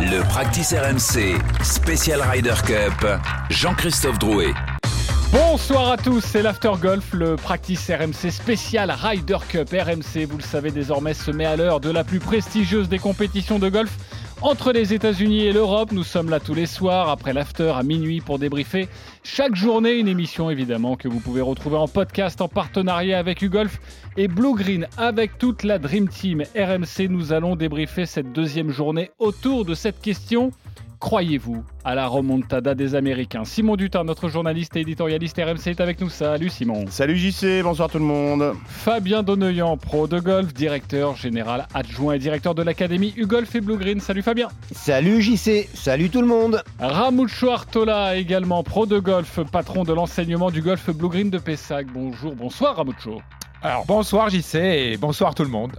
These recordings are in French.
Le Practice RMC Special Ryder Cup, Jean-Christophe Drouet. Bonsoir à tous, c'est l'After Golf, le Practice RMC spécial Ryder Cup. RMC, vous le savez désormais, se met à l'heure de la plus prestigieuse des compétitions de golf entre les États-Unis et l'Europe. Nous sommes là tous les soirs après l'After à minuit pour débriefer chaque journée une émission évidemment que vous pouvez retrouver en podcast en partenariat avec UGolf et Blue Green avec toute la Dream Team RMC. Nous allons débriefer cette deuxième journée autour de cette question. Croyez-vous à la remontada des Américains? Simon Dutin, notre journaliste et éditorialiste RMC, est avec nous. Salut Simon. Salut JC, bonsoir tout le monde. Fabien Donneuillan, pro de golf, directeur général adjoint et directeur de l'académie UGolf et Blue Green. Salut Fabien. Salut JC, salut tout le monde. Ramucho Artola, également pro de golf, patron de l'enseignement du golf Blue Green de Pessac. Bonjour, bonsoir Ramucho. Alors bonsoir JC et bonsoir tout le monde.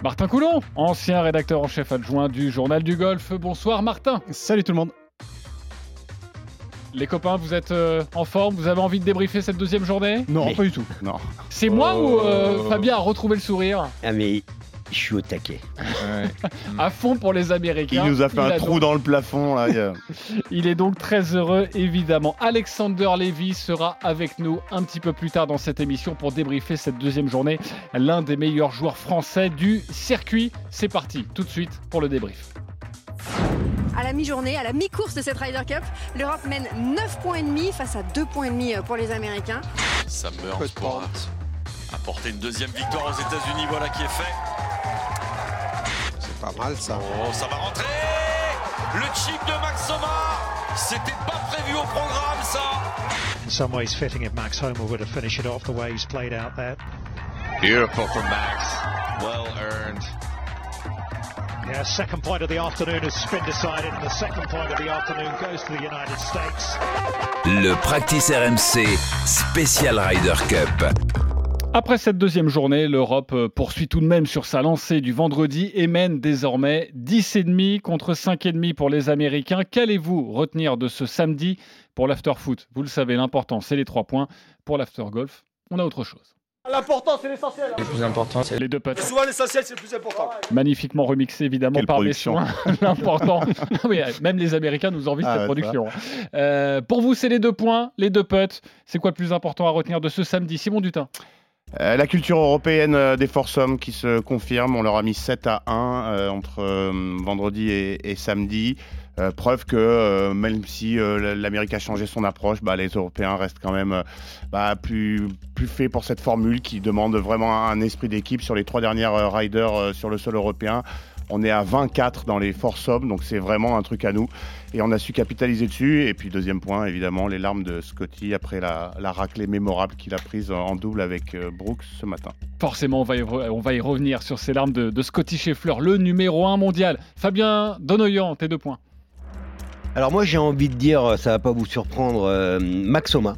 Martin Coulon, ancien rédacteur en chef adjoint du Journal du Golf. Bonsoir Martin. Salut tout le monde. Les copains, vous êtes euh, en forme? Vous avez envie de débriefer cette deuxième journée? Non, pas du tout. Non. C'est moi ou euh, Fabien a retrouvé le sourire? Ah mais je suis au taquet. À fond pour les Américains. Il nous a fait un a trou donc- dans le plafond là. il y a- Il est donc très heureux, évidemment. Alexander Levy sera avec nous un petit peu plus tard dans cette émission pour débriefer cette deuxième journée. L'un des meilleurs joueurs français du circuit. C'est parti, tout de suite pour le débrief. À la mi-journée, à la mi-course de cette Ryder Cup, l'Europe mène 9 points et demi face à 2 points et demi pour les Américains. Ça meurt pour apporter une deuxième victoire aux États-Unis. Voilà qui est fait. C'est pas mal ça. Oh, ça va rentrer Le chip de Max Soma C'était pas prévu au programme, ça in some ways fitting if Max Homer were to finish it off the way he's played out there. Beautiful from Max. Well earned. Yeah, second point of the afternoon has been decided, and the second point of the afternoon goes to the United States. Le Practice RMC Special Ryder Cup. Après cette deuxième journée, l'Europe euh, poursuit tout de même sur sa lancée du vendredi et mène désormais 10,5 contre 5,5 pour les Américains. Qu'allez-vous retenir de ce samedi pour l'after-foot? Vous le savez, l'important, c'est les trois points. Pour l'after-golf, on a autre chose. L'important, c'est l'essentiel. Le plus important c'est Les deux putts, Souvent, l'essentiel, c'est le plus important. magnifiquement remixés évidemment Quelle par production. Messoin. L'important, oui, même les Américains nous envient Ah cette ouais, production. Euh, pour vous, c'est les deux points, les deux putts. C'est quoi le plus important à retenir de ce samedi? Simon Dutin Euh, la culture européenne euh, des foursomes qui se confirme. On leur a mis 7 à 1 euh, entre euh, vendredi et, samedi. Preuve que même si l'Amérique a changé son approche, bah, les Européens restent quand même bah, plus, plus faits pour cette formule qui demande vraiment un esprit d'équipe sur les trois dernières riders sur le sol européen. On est à 24 dans les foursomes, donc c'est vraiment un truc à nous. Et on a su capitaliser dessus. Et puis deuxième point, évidemment, les larmes de Scotty après la, la raclée mémorable qu'il a prise en double avec euh, Brooks ce matin. Forcément, on va, y, re- on va y revenir sur ces larmes de, de Scotty Scheffler, le numéro 1 mondial. Fabien Donoyan, tes deux points. Alors moi j'ai envie de dire, ça va pas vous surprendre, euh, Maxoma,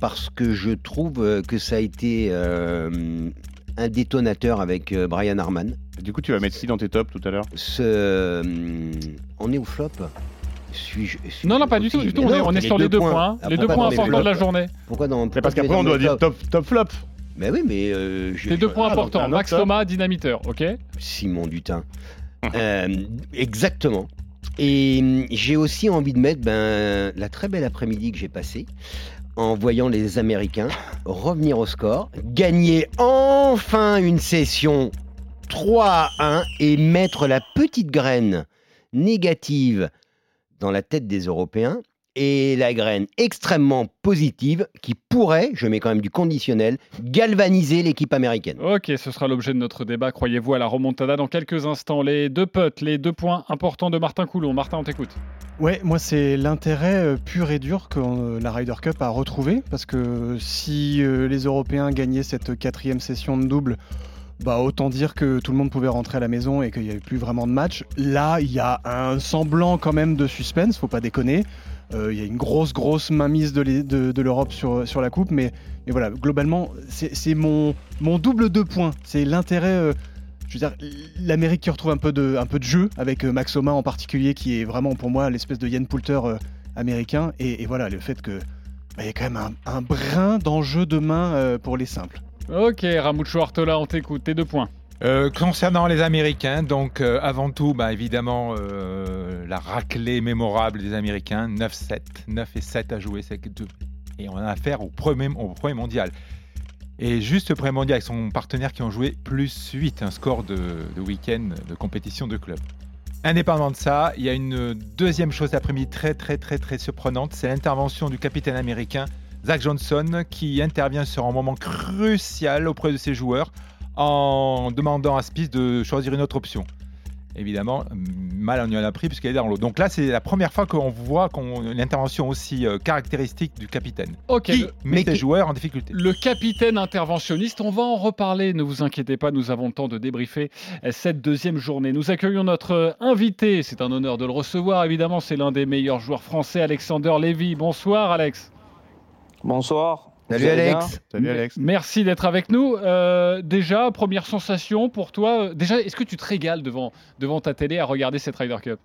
parce que je trouve euh, que ça a été euh, un détonateur avec euh, Brian Harman. Du coup, tu vas mettre qui dans tes tops tout à l'heure Ce, euh, on est au flop Suis-je- suis-je Non, non, pas du tout. Du tout. On est, non, on est les sur les deux points. Ah, les deux points importants de la journée. Pourquoi dans Mais parce qu'après, on doit dire top, top flop. Mais oui, mais euh, je- Les deux points Ah, importants. Max top. Thomas, dynamiteur. OK Simon Dutin. Euh, exactement. Et hum, j'ai aussi envie de mettre ben, la très belle après-midi que j'ai passée en voyant les Américains revenir au score, gagner enfin une session 3 à 1 et mettre la petite graine négative dans la tête des Européens et la graine extrêmement positive qui pourrait, je mets quand même du conditionnel, galvaniser l'équipe américaine. Ok, ce sera l'objet de notre débat. Croyez-vous à la remontada dans quelques instants. Les deux putts, les deux points importants de Martin Coulon. Martin, on t'écoute. Ouais, moi c'est l'intérêt euh, pur et dur que euh, la Ryder Cup a retrouvé parce que si euh, les Européens gagnaient cette quatrième session de double, bah autant dire que tout le monde pouvait rentrer à la maison et qu'il n'y avait plus vraiment de match. Là, il y a un semblant quand même de suspense, faut pas déconner. Euh, Il y a une grosse grosse mainmise de l'E- de, de l'Europe sur, la coupe, mais, voilà, globalement, c'est mon, double deux points. C'est l'intérêt. euh, je veux dire, l'Amérique qui retrouve un peu de, jeu, avec euh, Max Homa en particulier, qui est vraiment pour moi l'espèce de Ian Poulter américain. Et, voilà, le fait que bah, il y a quand même un, un brin d'enjeu de main euh, pour les simples. Ok, Ramucho Artola, on t'écoute. Tes deux points. Euh, concernant les Américains, donc euh, avant tout, bah, évidemment, euh, la raclée mémorable des Américains, 9-7, 9 et 7 à jouer, c'est et on a affaire au premier, au premier mondial. Et juste le premier mondial avec son partenaire qui ont joué plus 8, un score de, de week-end de compétition de club. Indépendamment de ça, il y a une deuxième chose d'après-midi très très très très surprenante, c'est l'intervention du capitaine américain Zach Johnson qui intervient sur un moment crucial auprès de ses joueurs en demandant à Spice de choisir une autre option. Évidemment, mal on y en a pris puisqu'elle est dans l'eau. Donc là, c'est la première fois qu'on voit qu'on, une intervention aussi euh, caractéristique du capitaine Ok, qui le, met qui- joueurs en difficulté. le capitaine interventionniste, on va en reparler, ne vous inquiétez pas, nous avons le temps de débriefer cette deuxième journée. Nous accueillons notre invité, c'est un honneur de le recevoir, évidemment, c'est l'un des meilleurs joueurs français, Alexander Lévy. Bonsoir Alex. Bonsoir. Salut Alex. Salut Alex. Merci d'être avec nous. Euh, déjà, première sensation pour toi. Déjà, est-ce que tu te régales devant, devant ta télé à regarder cette Ryder Cup?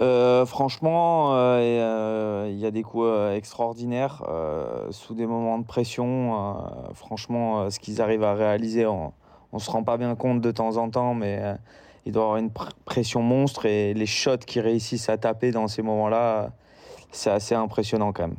Euh, franchement, euh, euh, il y a des coups euh, extraordinaires euh, sous des moments de pression. euh, franchement, euh, ce qu'ils arrivent à réaliser, on ne se rend pas bien compte de temps en temps, mais euh, il doit y avoir une pr- pression monstre et les shots qu'ils réussissent à taper dans ces moments-là, c'est assez impressionnant quand même.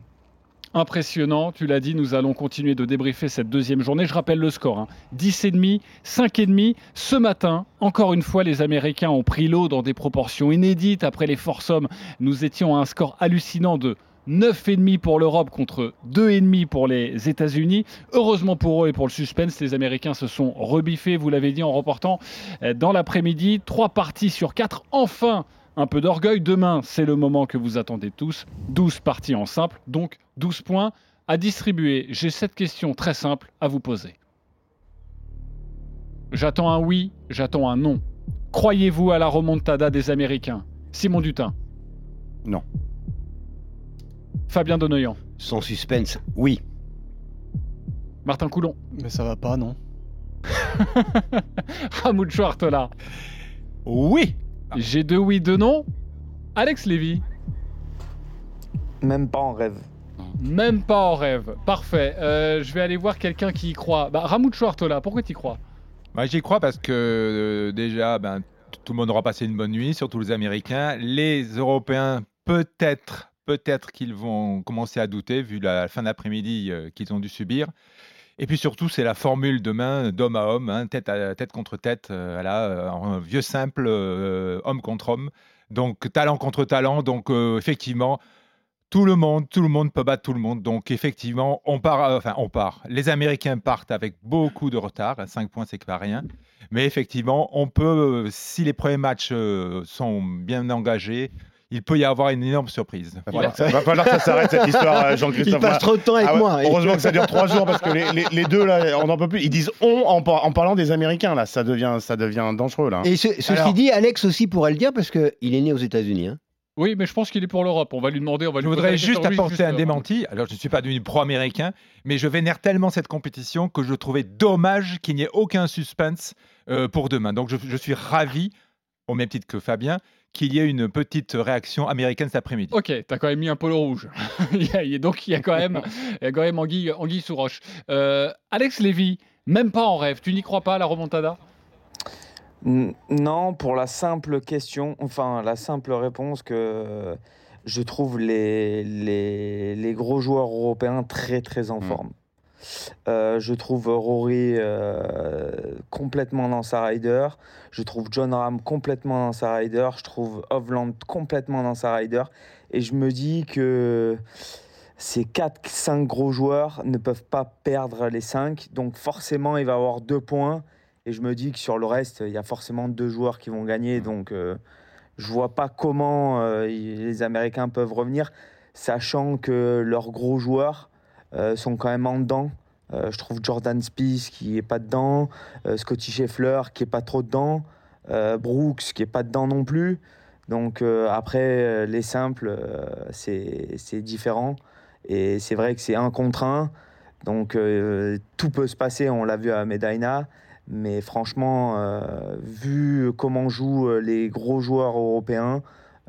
Impressionnant, tu l'as dit, nous allons continuer de débriefer cette deuxième journée. Je rappelle le score, hein. 10,5, 5,5. Ce matin, encore une fois, les Américains ont pris l'eau dans des proportions inédites. Après les foursomes, nous étions à un score hallucinant de 9,5 pour l'Europe contre 2,5 pour les États-Unis. Heureusement pour eux et pour le suspense, les Américains se sont rebiffés, vous l'avez dit en reportant, euh, dans l'après-midi. Trois parties sur quatre. Enfin, un peu d'orgueil. Demain, c'est le moment que vous attendez tous. 12 parties en simple, donc 12 points à distribuer. J'ai cette question très simple à vous poser. J'attends un oui, j'attends un non. Croyez-vous à la remontada des Américains? Simon Dutin Non. Fabien Donoyan Sans suspense, oui. Martin Coulon Mais ça va pas, non Ramoud Chouartola Oui J'ai deux oui, deux non. Alex Lévy Même pas en rêve. Même pas en rêve. Parfait. Euh, je vais aller voir quelqu'un qui y croit. Bah, Ramoud Chouartola, pourquoi tu y crois? Moi, j'y crois parce que euh, déjà, ben, tout le monde aura passé une bonne nuit, surtout les Américains. Les Européens, peut-être, peut-être qu'ils vont commencer à douter vu la fin d'après-midi euh, qu'ils ont dû subir. Et puis surtout, c'est la formule demain, d'homme à homme, hein, tête, à, tête contre tête, euh, voilà, euh, un vieux simple, euh, homme contre homme. Donc talent contre talent. Donc euh, effectivement, tout le monde, tout le monde peut battre tout le monde. Donc effectivement, on part, euh, enfin on part. Les Américains partent avec beaucoup de retard. 5 points, c'est pas rien. Mais effectivement, on peut, euh, si les premiers matchs euh, sont bien engagés, il peut y avoir une énorme surprise. Voilà. falloir, va falloir que ça s'arrête cette histoire, euh, Il Jean-Christophe. passe trop de temps avec Ah ouais, moi. Heureusement que ça dure trois jours parce que les, les- les deux là, on n'en peut plus. Ils disent on en, par- en parlant des Américains là, ça devient, ça devient dangereux là. Et ce- ceci Alors- dit, Alex aussi pourrait le dire parce qu'il est né aux États-Unis. hein. Oui, mais je pense qu'il est pour l'Europe. On va lui demander. On va Je lui voudrais juste apporter un euh, démenti. Alors, je ne suis pas devenu pro-américain, mais je vénère tellement cette compétition que je trouvais dommage qu'il n'y ait aucun suspense euh, pour demain. Donc, je, je suis ravi, au même titre que Fabien, qu'il y ait une petite réaction américaine cet après-midi. Ok, t'as quand même mis un polo rouge. Donc il y a quand même, il y a quand même Anguille, Anguille sous roche. Euh, Alex Lévy, même pas en rêve. Tu n'y crois pas à la remontada? Non, pour la simple question, enfin la simple réponse que je trouve les, les, les gros joueurs européens très très en Mm. forme. Euh, je trouve Rory euh, complètement dans sa rider. Je trouve John Ram complètement dans sa rider. Je trouve Hovland complètement dans sa rider. Et je me dis que ces 4-5 gros joueurs ne peuvent pas perdre les 5. Donc forcément, il va y avoir deux points. Et je me dis que sur le reste, il y a forcément deux joueurs qui vont gagner. Donc euh, je vois pas comment euh, les Américains peuvent revenir, sachant que leurs gros joueurs sont quand même en dedans. Euh, je trouve Jordan Spieth qui est pas dedans, euh, Scotty Scheffler qui est pas trop dedans, euh, Brooks qui est pas dedans non plus. Donc euh, après, euh, les simples, euh, c'est différent. Et c'est vrai que c'est un contre un. Donc euh, tout peut se passer, on l'a vu à Medina. Mais franchement, euh, vu comment jouent euh, les gros joueurs européens,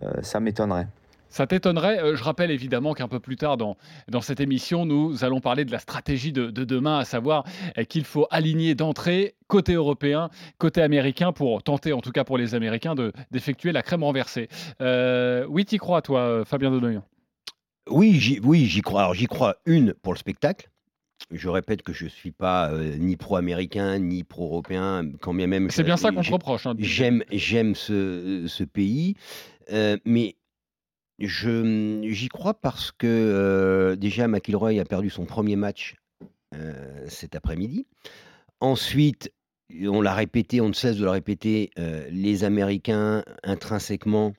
euh, ça m'étonnerait. Ça t'étonnerait euh, Je rappelle évidemment qu'un peu plus tard dans, dans cette émission, nous allons parler de la stratégie de, de demain, à savoir euh, qu'il faut aligner d'entrée côté européen, côté américain, pour tenter, en tout cas pour les Américains, de- d'effectuer la crème renversée. Euh, oui, t'y crois, toi, euh, Fabien Donoyan Oui, j'y oui, j'y crois. Alors, j'y crois, une, pour le spectacle. Je répète que je ne suis pas euh, ni pro-américain, ni pro-européen, quand bien même... C'est bien ça qu'on te reproche. hein, J'aime, j'aime ce, ce pays, euh, mais je, j'y crois parce que déjà McIlroy a perdu son premier match cet après-midi. Ensuite, on l'a répété, on ne cesse de le répéter, les Américains intrinsèquement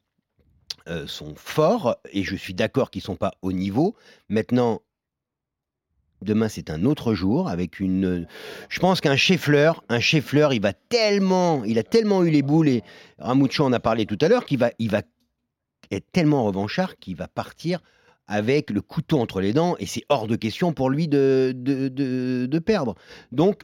sont forts et je suis d'accord qu'ils ne sont pas au niveau. Maintenant, demain c'est un autre jour avec une. Je pense qu'un Scheffler, un Scheffler, il va tellement, il a tellement eu les boules et Ramucho en a parlé tout à l'heure qu'il va, il va être tellement revanchard qu'il va partir avec le couteau entre les dents et c'est hors de question pour lui de, de, de- perdre. Donc,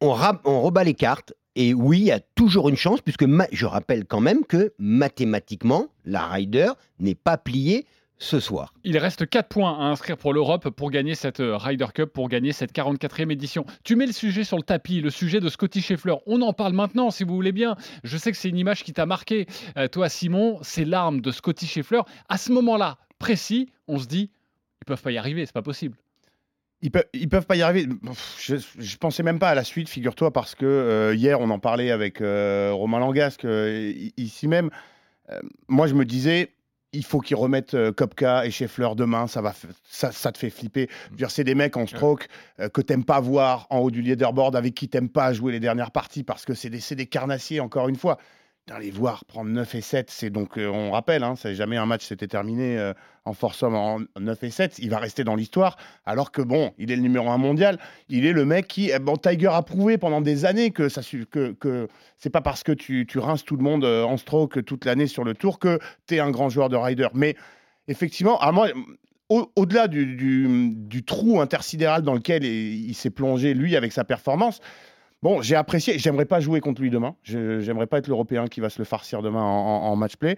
on, ra- on rebat les cartes. Et oui, il y a toujours une chance, puisque je rappelle quand même que mathématiquement, la Ryder n'est pas pliée ce soir. Il reste 4 points à inscrire pour l'Europe pour gagner cette euh, Ryder Cup, pour gagner cette 44e édition. Tu mets le sujet sur le tapis, le sujet de Scotty Scheffler. On en parle maintenant, si vous voulez bien. Je sais que c'est une image qui t'a marqué. Euh, toi, Simon, c'est l'arme de Scotty Scheffler. À ce moment-là, précis, on se dit, ils peuvent pas y arriver, c'est pas possible. Ils peuvent, ils peuvent pas y arriver. Je, je pensais même pas à la suite, figure-toi, parce que euh, hier, on en parlait avec euh, Romain Langasque, euh, ici même. Euh, moi, je me disais, il faut qu'ils remettent euh, Kopka et Scheffler demain, ça, va, ça, ça te fait flipper. C'est des mecs en stroke euh, que t'aimes pas voir en haut du leaderboard, avec qui t'aimes pas jouer les dernières parties, parce que c'est des, c'est des carnassiers, encore une fois. Les voir prendre 9 et 7, c'est donc, euh, on rappelle, hein, jamais un match s'était terminé euh, en force homme en 9 et 7, il va rester dans l'histoire, alors que bon, il est le numéro 1 mondial, il est le mec qui, eh, bon, Tiger a prouvé pendant des années que ça que, que c'est pas parce que tu, tu rinces tout le monde euh, en stroke toute l'année sur le tour que tu es un grand joueur de rider. Mais effectivement, à moi, au- au-delà du, du- du trou intersidéral dans lequel il, il s'est plongé, lui, avec sa performance, bon, j'ai apprécié. J'aimerais pas jouer contre lui demain. J'aimerais pas être l'Européen qui va se le farcir demain en, match play.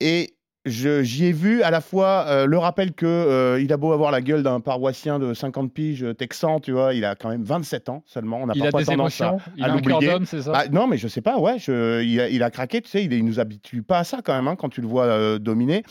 Et j'y ai vu à la fois euh, le rappel que euh, il a beau avoir la gueule d'un paroissien de 50 piges euh, texan, tu vois, il a quand même 27 ans seulement. On a Il a parfois des tendance à- émotions, il à cœur l'oublier. d'homme, c'est ça? Bah, non, mais je sais pas, ouais, je- il, a, il a craqué, tu sais, il, il nous habitue pas à ça quand même, hein, quand tu le vois euh, dominer.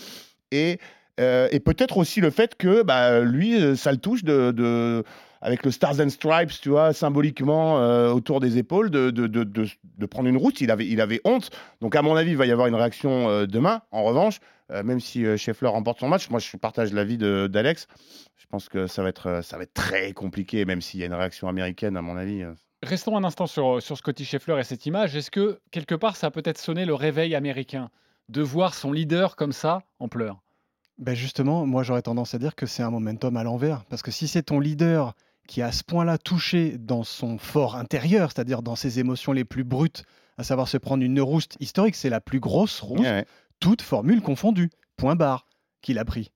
Et, et peut-être aussi le fait que bah, lui, ça le touche de, de- avec le Stars and Stripes, tu vois, symboliquement euh, autour des épaules, de, de, de- de- de prendre une route. Il avait, il avait honte. Donc, à mon avis, il va y avoir une réaction euh, demain. En revanche, euh, même si euh, Scheffler remporte son match, moi, je partage l'avis de- d'Alex. Je pense que ça va, être, ça va être très compliqué, même s'il y a une réaction américaine, à mon avis. Restons un instant sur, sur Scotty Scheffler et cette image. Est-ce que, quelque part, ça a peut-être sonné le réveil américain de voir son leader comme ça en pleurs? Ben justement, moi j'aurais tendance à dire que c'est un momentum à l'envers. Parce que si c'est ton leader qui est à ce point-là touché dans son fort intérieur, c'est-à-dire dans ses émotions les plus brutes, à savoir se prendre une rouste historique, c'est la plus grosse rouste, Ouais, ouais. toute formule confondue, point barre, qu'il a pris.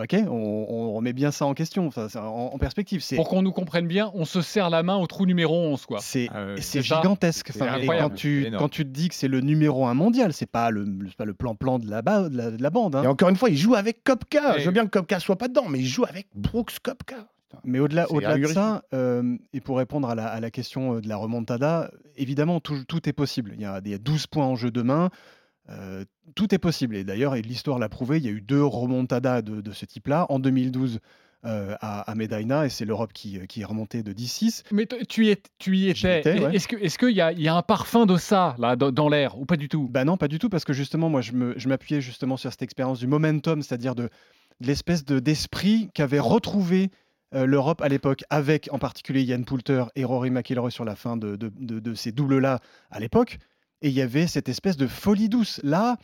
Ok, on, on remet bien ça en question, ça, ça, en, en perspective. C'est Pour qu'on nous comprenne bien, on se serre la main au trou numéro 11, quoi. c'est Ah gigantesque. Enfin, et quand tu, C'est énorme. quand tu te dis que c'est le numéro un mondial, c'est pas le, pas le plan-plan de la, ba- de la, de la bande. hein. Et encore une fois, il joue avec Kopka. Je veux bien que Kopka soit pas dedans, mais il joue avec Brooks Kopka. Mais au-delà de ça, euh, et pour répondre à la, à la question euh, de la remontada, évidemment, tout, tout est possible. Il y, a, il y a 12 points en jeu demain. euh, tout est possible. Et d'ailleurs, et l'histoire l'a prouvé, il y a eu deux remontadas de, de ce type-là. En 2012, euh, à, à Medina, et c'est l'Europe qui, qui est remontée de 10-6. Mais t- tu y, es- tu y étais. étais, ouais. Est-ce qu'il est y, a- il y a un parfum de ça là, dans, dans l'air ou pas du tout? Bah non, pas du tout, parce que justement, moi, je me- je m'appuyais justement sur cette expérience du momentum, c'est-à-dire de, de l'espèce de, d'esprit qu'avait retrouvé euh, l'Europe à l'époque, avec en particulier Yann Poulter et Rory McIlroy sur la fin de, de- de- de ces doubles-là à l'époque. Et il y avait cette espèce de folie douce. Là,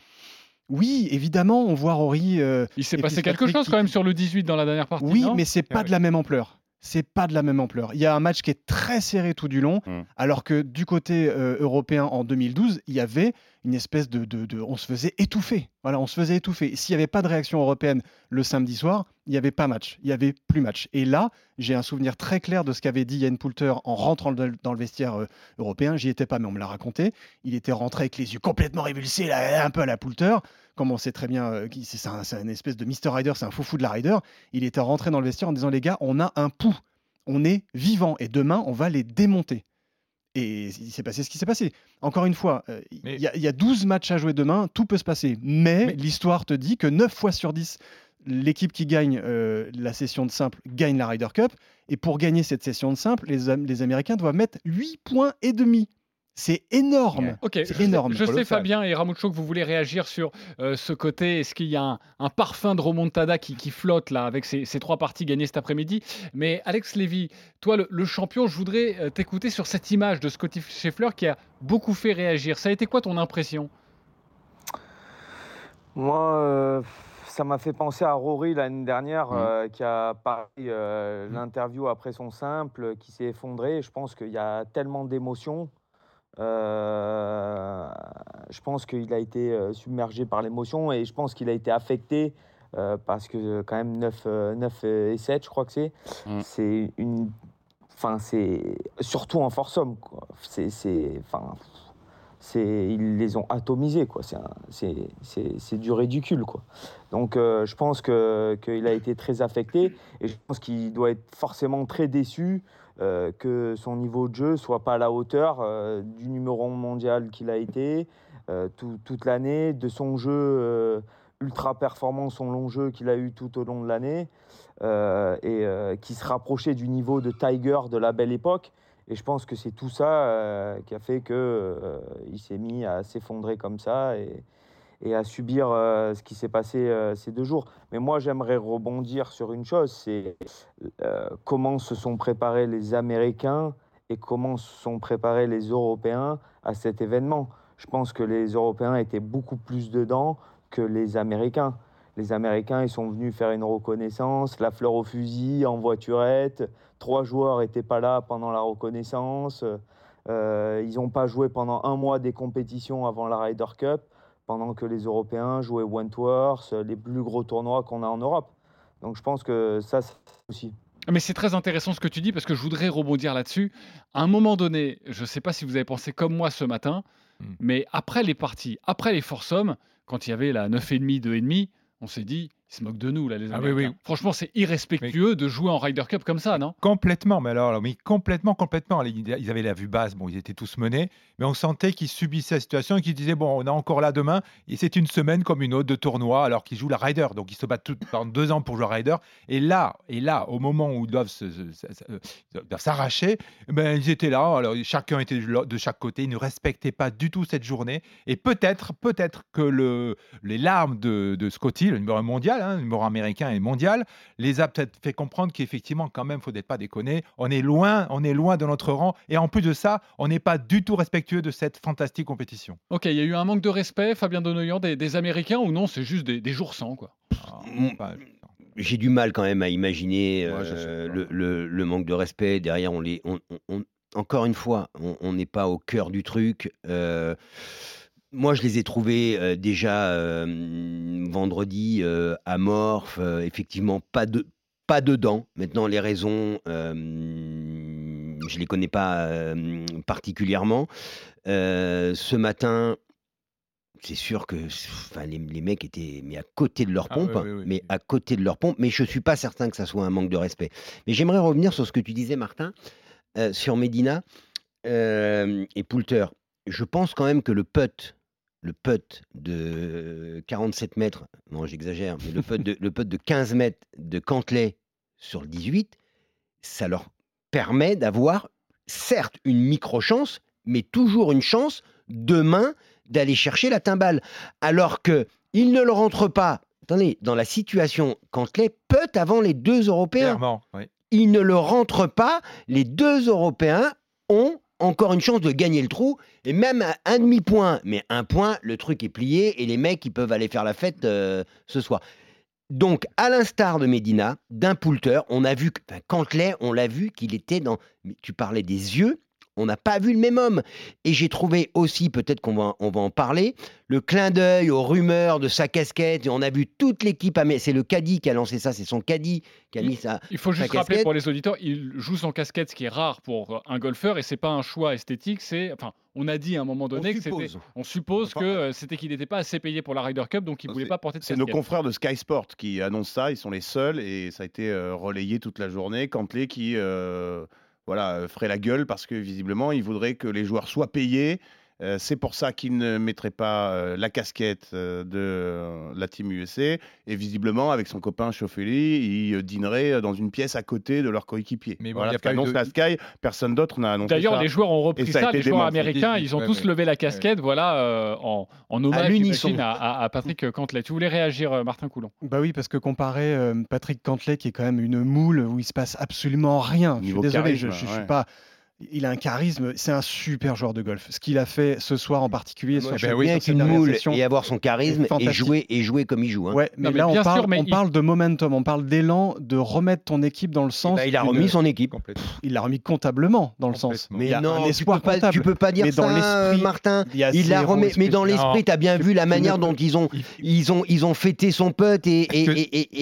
oui, évidemment, on voit Rory. euh, Il s'est passé quelque chose qui- quand même sur le 18 dans la dernière partie. oui, non? mais c'est pas Ah de oui. la même ampleur. C'est pas de la même ampleur. Il y a un match qui est très serré tout du long, Mm. alors que du côté euh, européen en 2012, il y avait une espèce de, de- de- On se faisait étouffer. Voilà, on se faisait étouffer. S'il n'y avait pas de réaction européenne le samedi soir, il n'y avait pas match. Il n'y avait plus match. Et là, j'ai un souvenir très clair de ce qu'avait dit Yann Poulter en rentrant dans le- dans le vestiaire euh, européen. J'y étais pas, mais on me l'a raconté. Il était rentré avec les yeux complètement révulsés, là, un peu à la Poulter. Comme on sait très bien, euh, c'est un, espèce de Mr. Rider, c'est un foufou de la Rider. Il était rentré dans le vestiaire en disant les gars, on a un pouls. On est vivant et demain, on va les démonter. Et il s'est passé ce qui s'est passé. Encore une fois, euh, il Mais- y, a- il y a 12 matchs à jouer demain, tout peut se passer. Mais, Mais- l'histoire te dit que 9 fois sur 10, l'équipe qui gagne euh, la session de simple gagne la Ryder Cup. Et pour gagner cette session de simple, les, les Américains doivent mettre 8 points et demi. C'est énorme. Ouais. Ok, C'est je sais- énorme, Je sais. Fabien et Ramucho, que vous voulez réagir sur euh, ce côté. Est-ce qu'il y a un, un parfum de remontada qui, qui flotte là avec ces, ces trois parties gagnées cet après-midi? Mais Alex Lévy, toi, le, le champion, je voudrais euh, t'écouter sur cette image de Scotty Scheffler qui a beaucoup fait réagir. Ça a été quoi ton impression? Moi, euh, ça m'a fait penser à Rory l'année dernière euh, qui a parlé euh, l'interview après son simple, qui s'est effondré. Je pense qu'il y a tellement d'émotions. Euh, je pense qu'il a été euh, submergé par l'émotion et je pense qu'il a été affecté euh, parce que quand même 9, euh, 9 et 7, je crois que c'est. Mhm. C'est une. Enfin, c'est. Surtout en foursome, quoi. C'est. Enfin. Ils les ont atomisés, quoi. C'est, du ridicule, quoi. Donc, euh, je pense que, qu'il a été très affecté et je pense qu'il doit être forcément très déçu euh, que son niveau de jeu soit pas à la hauteur euh, du numéro 1 mondial qu'il a été euh, tout- toute l'année, de son jeu ultra performant, son long jeu qu'il a eu tout au long de l'année et qui se rapprochait du niveau de Tiger de la belle époque. Et je pense que c'est tout ça qui a fait euh, il s'est mis à s'effondrer comme ça et à subir euh, ce qui s'est passé euh, ces deux jours. Mais moi, j'aimerais rebondir sur une chose, c'est euh, comment se sont préparés les Américains et comment se sont préparés les Européens à cet événement. Je pense que les Européens étaient beaucoup plus dedans que les Américains. Les Américains, ils sont venus faire une reconnaissance, la fleur au fusil, en voiturette. Trois joueurs n'étaient pas là pendant la reconnaissance. Ils n'ont pas joué pendant un mois des compétitions avant la Ryder Cup, pendant que les Européens jouaient Wentworth, les plus gros tournois qu'on a en Europe. Donc je pense que ça, c'est aussi. Mais c'est très intéressant ce que tu dis parce que je voudrais rebondir là-dessus. À un moment donné, je ne sais pas si vous avez pensé comme moi ce matin, Hmm. mais après les parties, après les foursomes, quand il y avait la 9,5, 2,5, on s'est dit, ils se moquent de nous, là, les Ah oui, Américains. oui. Franchement, c'est irrespectueux de jouer en Ryder Cup comme ça, non? Complètement, mais alors, alors, mais complètement, complètement. Ils avaient la vue basse, bon, ils étaient tous menés, mais on sentait qu'ils subissaient la situation et qu'ils disaient bon, on a encore là demain, et c'est une semaine comme une autre de tournoi, alors qu'ils jouent la Ryder, donc ils se battent tout, pendant deux ans pour jouer la Ryder, et là, et là, au moment où ils doivent euh, s'arracher, ben ils étaient là, alors chacun était de chaque côté, ils ne respectaient pas du tout cette journée, et peut-être, peut-être que le, les larmes de, de Scotty, le numéro un mondial, hein, un américain et mondial, les a peut-être fait comprendre qu'effectivement, quand même, faut peut-être pas déconner. On est loin, on est loin de notre rang, et en plus de ça, on n'est pas du tout respectueux de cette fantastique compétition. Ok, il y a eu un manque de respect, Fabien Donoyan, des, des Américains ou non C'est juste des, des jours sans, quoi? Ah, Mm. J'ai du mal quand même à imaginer Ouais, euh, le, le- le manque de respect. Derrière, on les, on- on- on- encore une fois, on on n'est pas au cœur du truc. Euh, moi, je les ai trouvés euh, déjà euh, vendredi euh, amorphes, euh, effectivement pas de pas dedans. Maintenant, les raisons, je les connais pas particulièrement. Ce matin, c'est sûr que enfin, les, les mecs étaient mais à côté de leur Ah, pompe, oui, oui, oui. mais à côté de leur pompe. Mais je suis pas certain que ça soit un manque de respect. Mais j'aimerais revenir sur ce que tu disais, Martin, euh, sur Medina euh, et Poulter. Je pense quand même que le putt, le putt de 47 mètres, non j'exagère, mais le putt de, le putt de 15 mètres de Cantley sur le 18, ça leur permet d'avoir certes une micro-chance, mais toujours une chance demain d'aller chercher la timbale. Alors que il ne le rentre pas. Attendez, dans la situation, Cantley peut avant les deux Européens. clairement, oui. Il ne le rentre pas. Les deux Européens ont encore une chance de gagner le trou. Et même à un demi-point, mais un point, le truc est plié et les mecs, ils peuvent aller faire la fête euh, ce soir. Donc, à l'instar de Medina, d'un Poulter, on a vu que enfin, Cantley, on l'a vu qu'il était dans. Tu parlais des yeux. On n'a pas vu le même homme. Et j'ai trouvé aussi, peut-être qu'on va, on va en parler, le clin d'œil aux rumeurs de sa casquette. Et on a vu toute l'équipe. amé- C'est le caddie qui a lancé ça. C'est son caddie qui a mis ça. Il faut juste rappeler pour les auditeurs, il joue sans casquette, ce qui est rare pour un golfeur, et c'est pas un choix esthétique. C'est, enfin, on a dit à un moment donné que c'était, suppose. on suppose Enfin, que euh, c'était qu'il n'était pas assez payé pour la Ryder Cup, donc il Non, voulait pas porter de C'est casquette. nos confrères de Sky Sport qui annoncent ça. Ils sont les seuls et ça a été euh, relayé toute la journée. Cantley qui euh, voilà, euh, ferait la gueule parce que visiblement, il voudrait que les joueurs soient payés. Euh, c'est pour ça qu'il ne mettrait pas euh, la casquette euh, de euh, la Team USA. Et visiblement, avec son copain Schauffele, il dînerait dans une pièce à côté de leur coéquipier. Mais bon, voilà il y a pas eu de- la Sky. Personne d'autre n'a annoncé D'ailleurs, ça. les joueurs ont repris ça les joueurs démenti. américains, ils ont Ouais, tous ouais. levé la casquette, voilà, euh, en, en hommage, à, à- à Patrick Cantley. Tu voulais réagir, euh, Martin Coulon? Bah oui, parce que comparer euh, Patrick Cantley, qui est quand même une moule où il se passe absolument rien. Je suis désolé, je, charisme, je- je suis pas. Il a un charisme, c'est un super joueur de golf. Ce qu'il a fait ce soir en particulier Moi, sur, je sur être cette une moule session. et avoir son charisme et jouer, et jouer comme il joue. hein. Ouais, mais, mais là on parle, sûr, mais on il- parle de momentum, on parle d'élan, de remettre ton équipe dans le Eh sens. ben, il a remis son équipe. Il l'a remis comptablement dans le sens. Complètement. Il y Mais a non, un tu espoir peux, pas, tu peux pas dire Mais dans ça, Martin. il y a Il l'a zéro remis, mais dans l'esprit, tu as bien vu la tu manière dont ils ont, Il- ils ont, ils ont fêté son pote et,